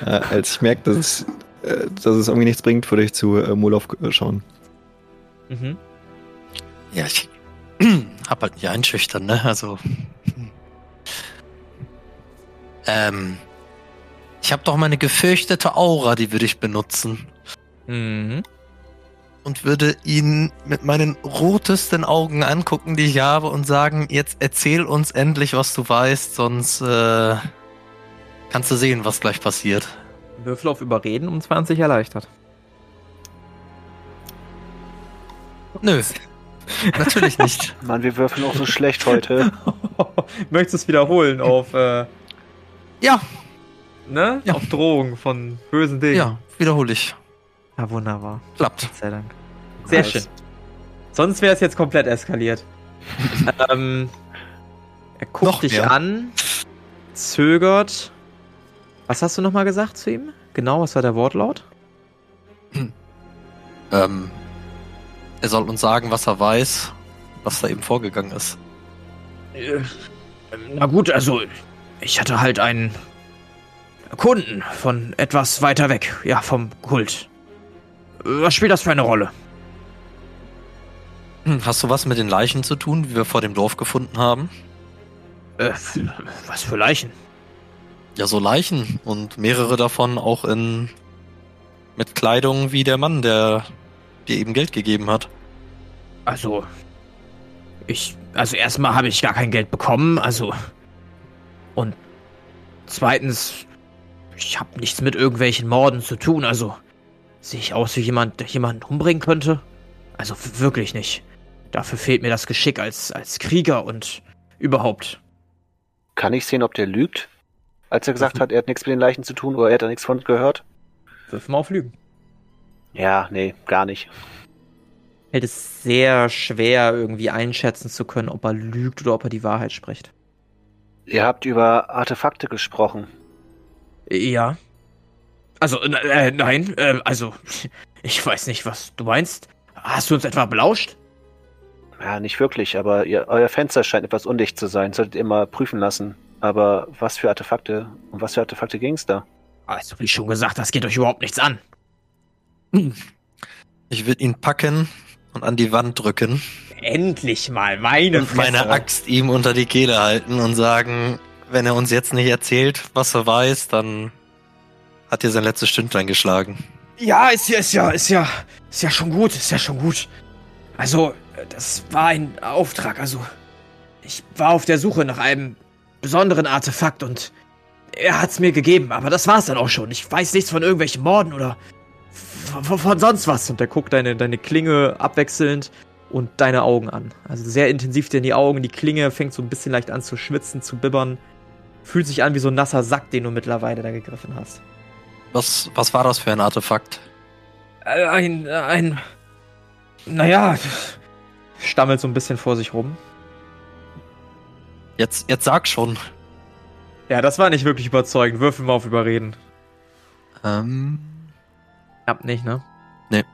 äh, als ich merke, dass, es, äh, dass es irgendwie nichts bringt, würde ich zu äh, Molov äh, schauen. Mhm. Ja, ich hab halt nicht einschüchtern, ne? Also. Ähm. Ich habe doch meine gefürchtete Aura, die würde ich benutzen. Mhm. Und würde ihn mit meinen rotesten Augen angucken, die ich habe, und sagen: Jetzt erzähl uns endlich, was du weißt, sonst äh, kannst du sehen, was gleich passiert. Würfel auf Überreden um 20 erleichtert. Nö. Natürlich nicht. Mann, wir würfeln auch so schlecht heute. Möchtest du es wiederholen auf. Äh, ja. Ne? Ja. Auf Drohung von bösen Dingen. Ja, wiederhole ich. Ja, wunderbar. Klappt. Gott sei Dank. Sehr nice. schön. Sonst wäre es jetzt komplett eskaliert. ähm, er guckt Noch dich mehr. an, zögert. Was hast du nochmal gesagt zu ihm? Genau, was war der Wortlaut? Hm. Ähm, er soll uns sagen, was er weiß, was da eben vorgegangen ist. Äh, na gut, also ich hatte halt einen Kunden von etwas weiter weg, ja, vom Kult. Was spielt das für eine Rolle? Hm, hast du was mit den Leichen zu tun, die wir vor dem Dorf gefunden haben? Äh, was für Leichen? Ja, so Leichen und mehrere davon auch in mit Kleidung wie der Mann, der dir eben Geld gegeben hat. Also, ich, also erstmal habe ich gar kein Geld bekommen, also. Und zweitens, ich habe nichts mit irgendwelchen Morden zu tun, also sehe ich aus wie jemand, der jemanden umbringen könnte? Also wirklich nicht. Dafür fehlt mir das Geschick als, als Krieger und überhaupt. Kann ich sehen, ob der lügt? Als er gesagt hat, er hat nichts mit den Leichen zu tun oder er hat da nichts von gehört? Wirf mal auf Lügen. Ja, nee, gar nicht. Hält es sehr schwer, irgendwie einschätzen zu können, ob er lügt oder ob er die Wahrheit spricht. Ihr habt über Artefakte gesprochen. Ja. Also, äh, nein, äh, also, ich weiß nicht, was du meinst. Hast du uns etwa belauscht? Ja, nicht wirklich, aber ihr, euer Fenster scheint etwas undicht zu sein. Solltet ihr mal prüfen lassen. Aber was für Artefakte, um was für Artefakte ging es da? Also, wie schon gesagt, das geht euch überhaupt nichts an. Ich würde ihn packen und an die Wand drücken. Endlich mal, meine Und meine Axt ihm unter die Kehle halten und sagen, wenn er uns jetzt nicht erzählt, was er weiß, dann hat dir sein letztes Stündlein geschlagen. Ja, ist ja, ist ja, ist ja, ist ja schon gut, ist ja schon gut. Also, das war ein Auftrag, also. Ich war auf der Suche nach einem besonderen Artefakt und er hat's mir gegeben, aber das war's dann auch schon. Ich weiß nichts von irgendwelchen Morden oder von, von sonst was. Und er guckt deine, deine Klinge abwechselnd und deine Augen an. Also sehr intensiv dir in die Augen. Die Klinge fängt so ein bisschen leicht an zu schwitzen, zu bibbern. Fühlt sich an wie so ein nasser Sack, den du mittlerweile da gegriffen hast. Was, was war das für ein Artefakt? Äh, ein, ein, naja, stammelt so ein bisschen vor sich rum. Jetzt, jetzt sag schon. Ja, das war nicht wirklich überzeugend. Würfel mal auf Überreden. Ähm. Klappt nicht, ne? Nee.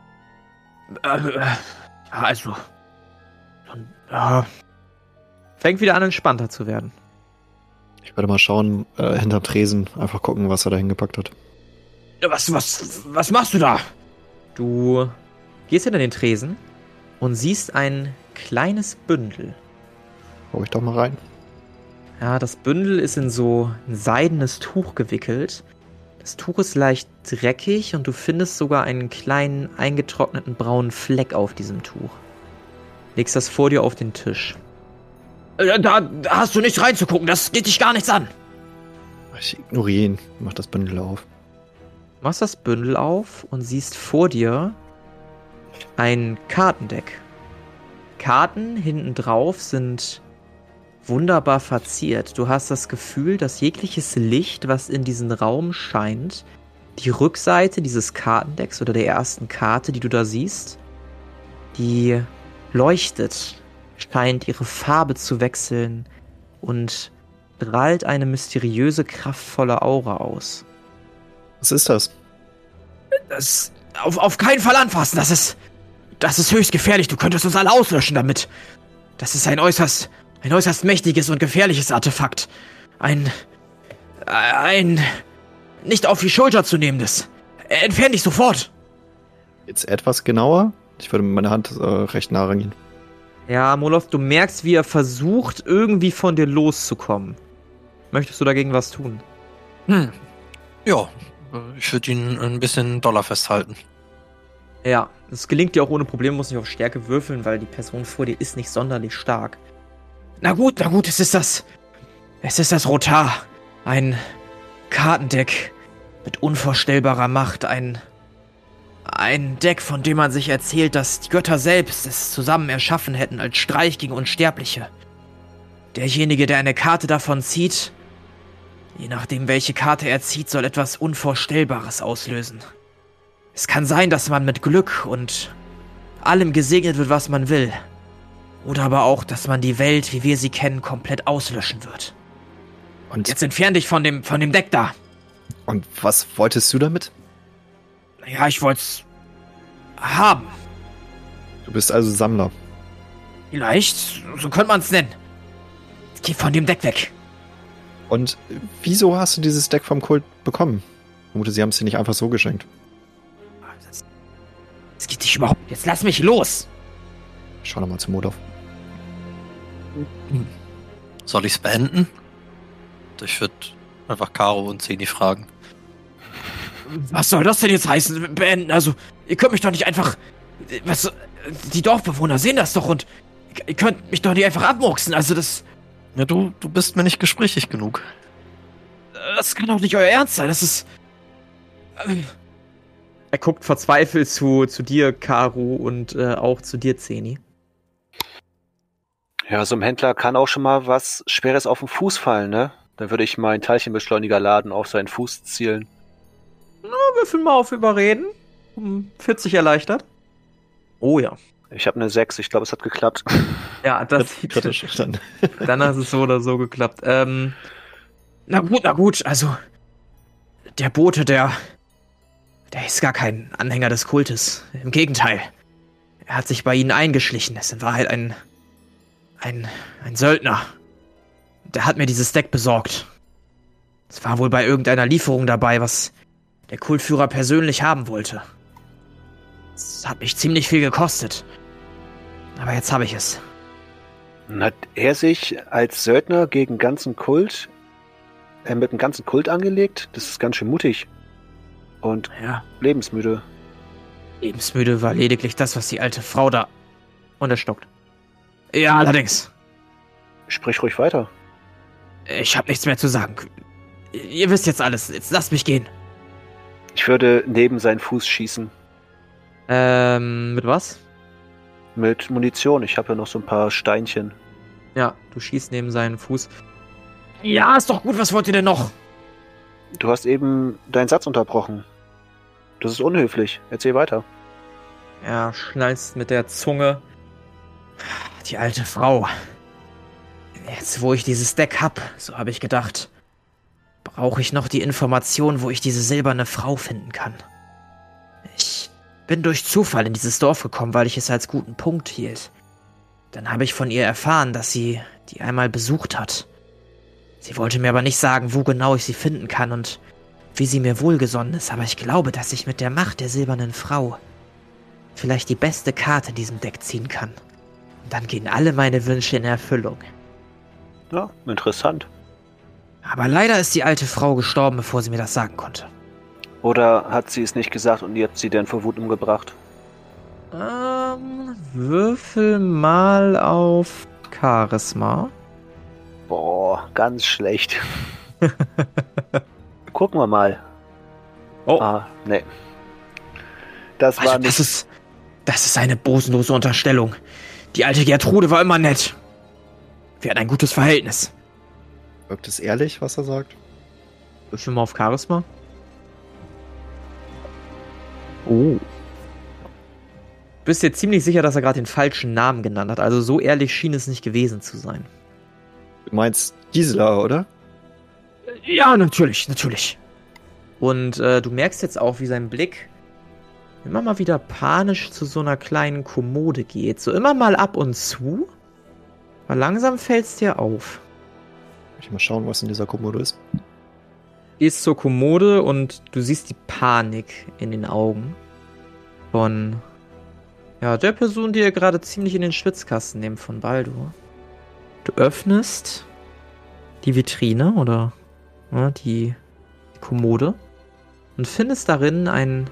Äh, also. Dann, äh, fängt wieder an, entspannter zu werden. Ich werde mal schauen, äh, hinterm Tresen, einfach gucken, was er da hingepackt hat. Was, was, was machst du da? Du gehst hinter den Tresen und siehst ein kleines Bündel. Schau ich doch mal rein. Ja, das Bündel ist in so ein seidenes Tuch gewickelt. Das Tuch ist leicht dreckig und du findest sogar einen kleinen eingetrockneten braunen Fleck auf diesem Tuch. Legst das vor dir auf den Tisch. Äh, da, da hast du nicht reinzugucken, das geht dich gar nichts an. Ich ignoriere ihn, mach das Bündel auf. Machst das Bündel auf und siehst vor dir ein Kartendeck. Karten hinten drauf sind wunderbar verziert. Du hast das Gefühl, dass jegliches Licht, was in diesen Raum scheint, die Rückseite dieses Kartendecks oder der ersten Karte, die du da siehst, die leuchtet, scheint ihre Farbe zu wechseln und strahlt eine mysteriöse, kraftvolle Aura aus. Was ist das? Das auf, auf keinen Fall anfassen. Das ist das ist höchst gefährlich. Du könntest uns alle auslöschen damit. Das ist ein äußerst ein äußerst mächtiges und gefährliches Artefakt. Ein. ein. nicht auf die Schulter zu nehmendes. Entfern dich sofort! Jetzt etwas genauer? Ich würde mit meiner Hand äh, recht nah rangehen. Ja, Moloth, du merkst, wie er versucht, irgendwie von dir loszukommen. Möchtest du dagegen was tun? Hm. Ja, ich würde ihn ein bisschen doller festhalten. Ja, das gelingt dir auch ohne Probleme, muss nicht auf Stärke würfeln, weil die Person vor dir ist nicht sonderlich stark. Na gut, na gut, es ist das. Es ist das Rotar. Ein Kartendeck mit unvorstellbarer Macht. Ein. Ein Deck, von dem man sich erzählt, dass die Götter selbst es zusammen erschaffen hätten als Streich gegen Unsterbliche. Derjenige, der eine Karte davon zieht, je nachdem welche Karte er zieht, soll etwas Unvorstellbares auslösen. Es kann sein, dass man mit Glück und allem gesegnet wird, was man will. Oder aber auch, dass man die Welt, wie wir sie kennen, komplett auslöschen wird. Und jetzt entfern dich von dem, von dem Deck da. Und was wolltest du damit? Ja, ich wollte es haben. Du bist also Sammler. Vielleicht, so könnte man es nennen. Geh von dem Deck weg. Und wieso hast du dieses Deck vom Kult bekommen? Ich vermute, sie haben es dir nicht einfach so geschenkt. Das, das geht dich überhaupt. Jetzt lass mich los! Schau nochmal zu Modov. Soll ich es beenden? Ich würde einfach Caro und Zeni fragen. Was soll das denn jetzt heißen? Beenden? Also, ihr könnt mich doch nicht einfach. Was. Die Dorfbewohner sehen das doch und. Ihr könnt mich doch nicht einfach abmurksen. Also, das. Ja, du, du bist mir nicht gesprächig genug. Das kann doch nicht euer Ernst sein. Das ist. Er guckt verzweifelt zu, zu dir, Karu, und äh, auch zu dir, Zeni. Ja, so ein Händler kann auch schon mal was Schweres auf den Fuß fallen, ne? Dann würde ich meinen Teilchenbeschleuniger laden, auf seinen Fuß zielen. Na, würfel mal auf Überreden. Um 40 erleichtert. Oh ja. Ich habe eine 6, ich glaube, es hat geklappt. Ja, das kritisch dann. dann hat es so oder so geklappt. Ähm, na gut, na gut, also der Bote, der der ist gar kein Anhänger des Kultes. Im Gegenteil. Er hat sich bei ihnen eingeschlichen. Es war halt ein ein, ein Söldner. Der hat mir dieses Deck besorgt. Es war wohl bei irgendeiner Lieferung dabei, was der Kultführer persönlich haben wollte. Es hat mich ziemlich viel gekostet. Aber jetzt habe ich es. Hat er sich als Söldner gegen ganzen Kult, äh, mit dem ganzen Kult angelegt? Das ist ganz schön mutig. Und ja. lebensmüde. Lebensmüde war lediglich das, was die alte Frau da. Und er stockt. Ja, allerdings. Sprich ruhig weiter. Ich habe nichts mehr zu sagen. Ihr wisst jetzt alles. Jetzt lasst mich gehen. Ich würde neben seinen Fuß schießen. Ähm, mit was? Mit Munition. Ich habe ja noch so ein paar Steinchen. Ja, du schießt neben seinen Fuß. Ja, ist doch gut. Was wollt ihr denn noch? Du hast eben deinen Satz unterbrochen. Das ist unhöflich. Erzähl weiter. Er schnalzt mit der Zunge. Die alte Frau. Jetzt, wo ich dieses Deck hab, so habe ich gedacht, brauche ich noch die Information, wo ich diese silberne Frau finden kann. Ich bin durch Zufall in dieses Dorf gekommen, weil ich es als guten Punkt hielt. Dann habe ich von ihr erfahren, dass sie die einmal besucht hat. Sie wollte mir aber nicht sagen, wo genau ich sie finden kann und wie sie mir wohlgesonnen ist, aber ich glaube, dass ich mit der Macht der silbernen Frau vielleicht die beste Karte in diesem Deck ziehen kann. Und dann gehen alle meine Wünsche in Erfüllung. Ja, interessant. Aber leider ist die alte Frau gestorben, bevor sie mir das sagen konnte. Oder hat sie es nicht gesagt und ihr habt sie denn vor Wut umgebracht? Ähm, würfel mal auf Charisma. Boah, ganz schlecht. Gucken wir mal. Oh. Ah, nee. Das also, war nicht. Das ist, das ist eine bosenlose Unterstellung. Die alte Gertrude war immer nett. Wir hatten ein gutes Verhältnis. Wirkt es ehrlich, was er sagt? Würfel mal auf Charisma. Oh. Du bist dir ziemlich sicher, dass er gerade den falschen Namen genannt hat. Also so ehrlich schien es nicht gewesen zu sein. Du meinst Gisela, oder? Ja, natürlich, natürlich. Und äh, du merkst jetzt auch, wie sein Blick immer mal wieder panisch zu so einer kleinen Kommode geht. So immer mal ab und zu. Aber langsam fällt es dir auf. Ich mal schauen, was in dieser Kommode ist. Gehst zur Kommode und du siehst die Panik in den Augen von ja, der Person, die ihr gerade ziemlich in den Schwitzkasten nehmt von Baldur. Du öffnest die Vitrine oder ja, die Kommode und findest darin ein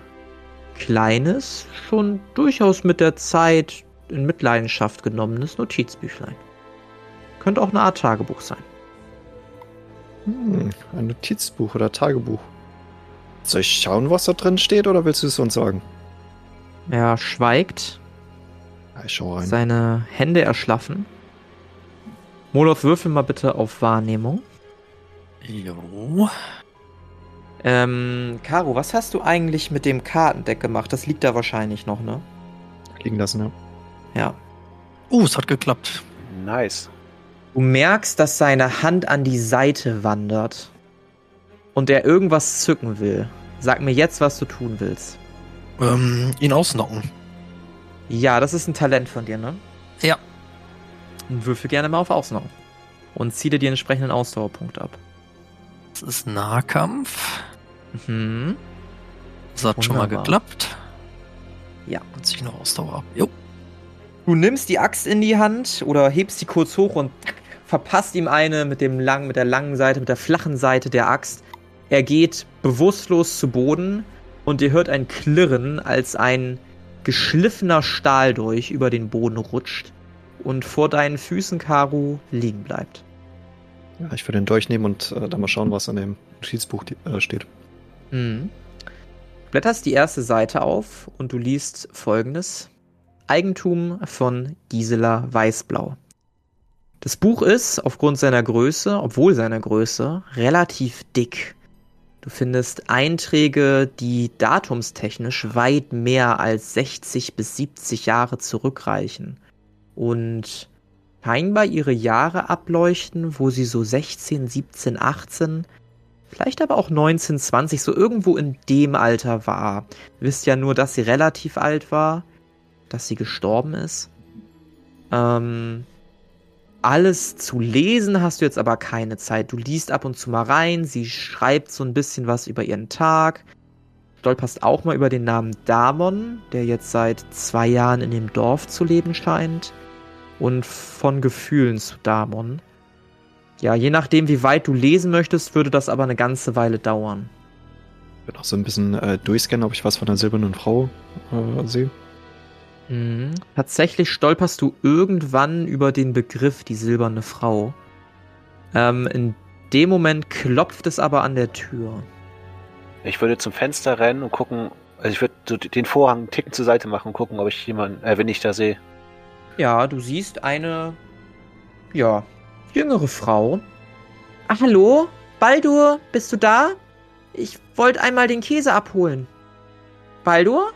kleines, schon durchaus mit der Zeit in Mitleidenschaft genommenes Notizbüchlein. Könnte auch eine Art Tagebuch sein. Hm, ein Notizbuch oder Tagebuch. Soll ich schauen, was da drin steht, oder willst du es uns sagen? Er schweigt. Ja, ich schau rein. Seine Hände erschlaffen. Moloth, würfel mal bitte auf Wahrnehmung. Jo. Ähm, Caro, was hast du eigentlich mit dem Kartendeck gemacht? Das liegt da wahrscheinlich noch, ne? Liegen lassen, ja. Ja. Oh, es hat geklappt. Nice. Du merkst, dass seine Hand an die Seite wandert und er irgendwas zücken will. Sag mir jetzt, was du tun willst. Ähm, ihn ausnocken. Ja, das ist ein Talent von dir, ne? Ja. Und würfel gerne mal auf Ausnocken. Und zieh dir die entsprechenden Ausdauerpunkte ab. Das ist Nahkampf. Mhm. Das hat Wunderbar. schon mal geklappt. Ja. Und zieh noch Ausdauer ab. Jo. Du nimmst die Axt in die Hand oder hebst sie kurz hoch und verpasst ihm eine mit dem langen, mit der langen Seite, mit der flachen Seite der Axt. Er geht bewusstlos zu Boden und ihr hört ein Klirren, als ein geschliffener Stahl durch über den Boden rutscht und vor deinen Füßen, Karu, liegen bleibt. Ja, ich würde den durchnehmen und äh, dann mal schauen, was an dem Notizbuch äh, steht. Mhm. Blätterst die erste Seite auf und du liest folgendes: Eigentum von Gisela Weißblau. Das Buch ist aufgrund seiner Größe, obwohl seiner Größe, relativ dick. Du findest Einträge, die datumstechnisch weit mehr als 60 bis 70 Jahre zurückreichen und scheinbar ihre Jahre ableuchten, wo sie so 16, 17, 18, vielleicht aber auch 19, 20, so irgendwo in dem Alter war. Du wisst ja nur, dass sie relativ alt war, dass sie gestorben ist. Ähm, alles zu lesen hast du jetzt aber keine Zeit. Du liest ab und zu mal rein, sie schreibt so ein bisschen was über ihren Tag. Stolperst auch mal über den Namen Damon, der jetzt seit zwei Jahren in dem Dorf zu leben scheint. Und von Gefühlen zu Damon. Ja, je nachdem, wie weit du lesen möchtest, würde das aber eine ganze Weile dauern. Ich würde auch so ein bisschen äh, durchscannen, ob ich was von der silbernen Frau äh, sehe. Mhm. Tatsächlich stolperst du irgendwann über den Begriff die silberne Frau. Ähm, in dem Moment klopft es aber an der Tür. Ich würde zum Fenster rennen und gucken, also ich würde so den Vorhang einen Ticken zur Seite machen und gucken, ob ich jemanden, äh, wenn ich da sehe. Ja, du siehst eine, ja, jüngere Frau. Ach, hallo? Baldur, bist du da? Ich wollte einmal den Käse abholen. Baldur?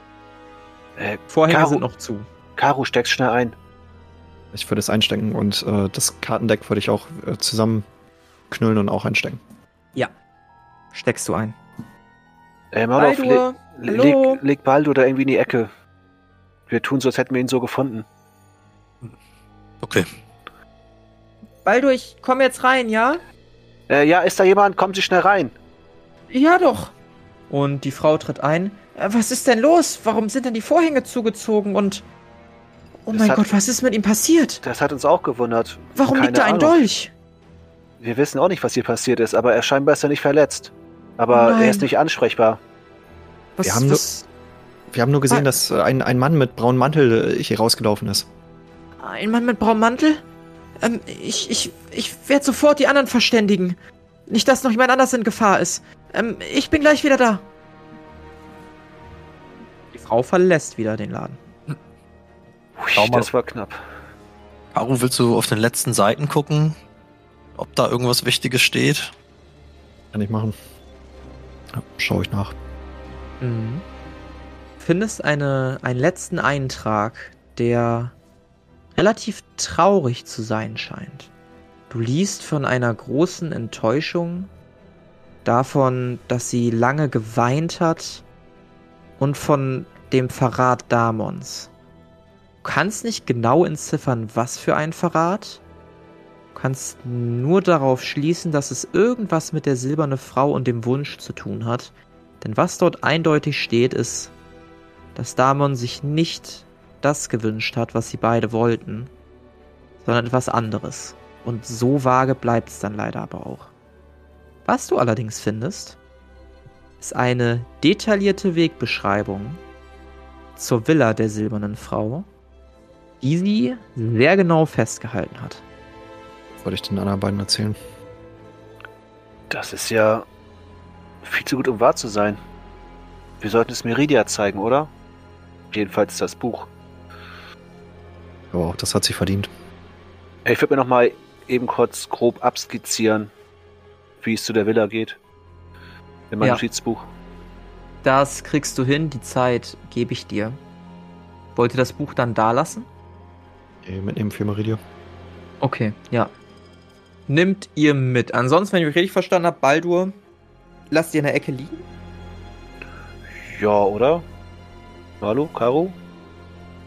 Äh, Vorhänge Karo, sind noch zu. Karo, steck's schnell ein. Ich würde es einstecken und äh, das Kartendeck würde ich auch äh, zusammenknüllen und auch einstecken. Ja. Steckst du ein. Äh, Marlof, Baldur, le leg, leg Baldur da irgendwie in die Ecke. Wir tun so, als hätten wir ihn so gefunden. Okay. Baldur, ich komme jetzt rein, ja? Äh, ja, ist da jemand? Kommen Sie schnell rein. Ja, doch. Und die Frau tritt ein. Äh, was ist denn los? Warum sind denn die Vorhänge zugezogen und. Oh das mein hat, Gott, was ist mit ihm passiert? Das hat uns auch gewundert. Warum Keine liegt da ein Ahnung. Dolch? Wir wissen auch nicht, was hier passiert ist, aber er scheinbar ist ja nicht verletzt. Aber oh er ist nicht ansprechbar. Was, wir, haben was? Nur, wir haben nur gesehen, ah. dass äh, ein, ein Mann mit braunem Mantel äh, hier rausgelaufen ist. Ein Mann mit braunem Mantel? Ähm, ich, ich, ich werde sofort die anderen verständigen. Nicht, dass noch jemand anders in Gefahr ist. Ähm, ich bin gleich wieder da. Die Frau verlässt wieder den Laden. Ui, das war knapp. Caro, willst du auf den letzten Seiten gucken? Ob da irgendwas Wichtiges steht? Kann ich machen. Ja, schau ich nach. Mhm. Findest eine, einen letzten Eintrag, der relativ traurig zu sein scheint. Du liest von einer großen Enttäuschung, davon, dass sie lange geweint hat und von dem Verrat Damons. Du kannst nicht genau entziffern, was für ein Verrat. Du kannst nur darauf schließen, dass es irgendwas mit der silbernen Frau und dem Wunsch zu tun hat. Denn was dort eindeutig steht, ist, dass Damon sich nicht das gewünscht hat, was sie beide wollten, sondern etwas anderes. Und so vage bleibt es dann leider aber auch. Was du allerdings findest, ist eine detaillierte Wegbeschreibung zur Villa der silbernen Frau, die sie sehr genau festgehalten hat. Wollte ich den anderen beiden erzählen? Das ist ja viel zu gut, um wahr zu sein. Wir sollten es Meridia zeigen, oder? Jedenfalls das Buch. Aber auch das hat sie verdient. Ich würde mir noch mal eben kurz grob abskizzieren, wie es zu der Villa geht. In meinem ja. Notizbuch. Das kriegst du hin, die Zeit gebe ich dir. Wollt ihr das Buch dann da lassen? Okay, mitnehmen für Meridio. Okay, ja. Nimmt ihr mit. Ansonsten, wenn ich euch richtig verstanden habe, Baldur, lasst ihr in der Ecke liegen? Ja, oder? Hallo, Caro?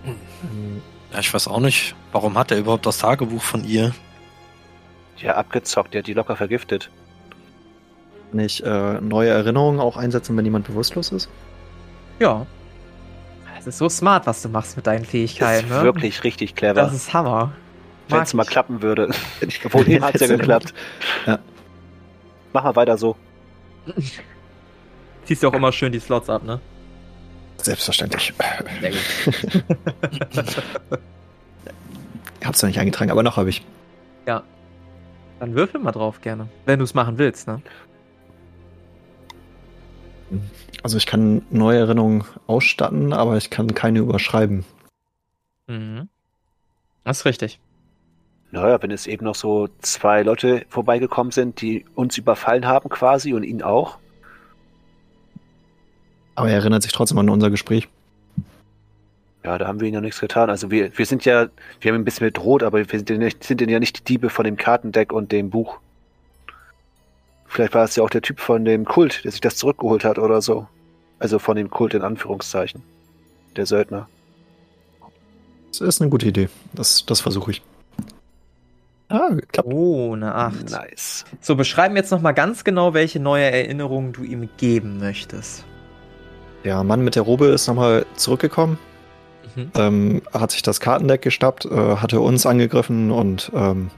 Hm. Ja, ich weiß auch nicht. Warum hat er überhaupt das Tagebuch von ihr? Ja, abgezockt, der hat die locker vergiftet. Kann ich äh, neue Erinnerungen auch einsetzen, wenn jemand bewusstlos ist? Ja. Es ist so smart, was du machst mit deinen Fähigkeiten. Das ist ne? wirklich richtig clever. Das ist Hammer. Wenn es mal klappen würde. Obwohl, hat es ja geklappt. Ja. Mach mal weiter so. Ziehst du auch immer schön die Slots ab, ne? Selbstverständlich. Sehr gut. Hab's noch nicht eingetragen, aber noch habe ich. Ja. Dann würfel mal drauf gerne. Wenn du es machen willst, ne? Also ich kann neue Erinnerungen ausstatten, aber ich kann keine überschreiben. Mhm. Das ist richtig. Naja, wenn es eben noch so zwei Leute vorbeigekommen sind, die uns überfallen haben quasi und ihn auch, aber er erinnert sich trotzdem an unser Gespräch. Ja, da haben wir ihn ja nichts getan. Also wir, wir sind ja, wir haben ein bisschen bedroht, aber wir sind ja, nicht, sind ja nicht die Diebe von dem Kartendeck und dem Buch. Vielleicht war es ja auch der Typ von dem Kult, der sich das zurückgeholt hat oder so. Also von dem Kult in Anführungszeichen. Der Söldner. Das ist eine gute Idee. Das, das versuche ich. Ah, klappt. Oh, eine 8. Nice. So, beschreiben jetzt nochmal ganz genau, welche neue Erinnerungen du ihm geben möchtest. Der Mann mit der Robe ist nochmal zurückgekommen, mhm. ähm, hat sich das Kartendeck geschnappt, äh, hatte uns angegriffen und ähm,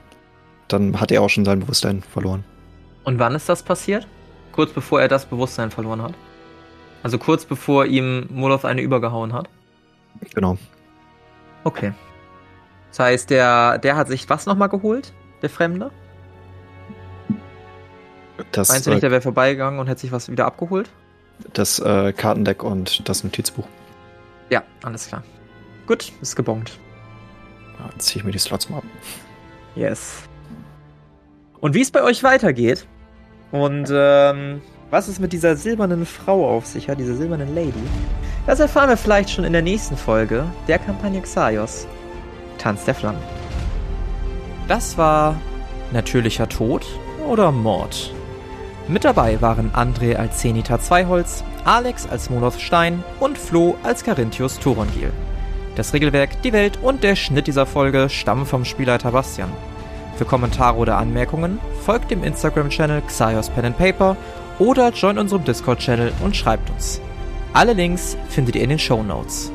dann hat er auch schon sein Bewusstsein verloren. Und wann ist das passiert? Kurz bevor er das Bewusstsein verloren hat? Also kurz bevor ihm Moloth eine übergehauen hat? Genau. Okay. Das heißt, der, der hat sich was nochmal geholt? Der Fremde? Das, Meinst du nicht, äh, der wäre vorbeigegangen und hätte sich was wieder abgeholt? Das äh, Kartendeck und das Notizbuch. Ja, alles klar. Gut, ist gebongt. Dann ziehe ich mir die Slots mal ab. Yes. Und wie es bei euch weitergeht und ähm, was es mit dieser silbernen Frau auf sich hat, dieser silbernen Lady, das erfahren wir vielleicht schon in der nächsten Folge der Kampagne Xaios. Tanz der Flammen. Das war natürlicher Tod oder Mord. Mit dabei waren André als Zenita Zweiholz, Alex als Moloth Stein und Flo als Carinthius Thorongil. Das Regelwerk, die Welt und der Schnitt dieser Folge stammen vom Spielleiter Bastian. Für Kommentare oder Anmerkungen folgt dem Instagram-Channel Xaios Pen and Paper oder join unserem Discord-Channel und schreibt uns. Alle Links findet ihr in den Show Notes.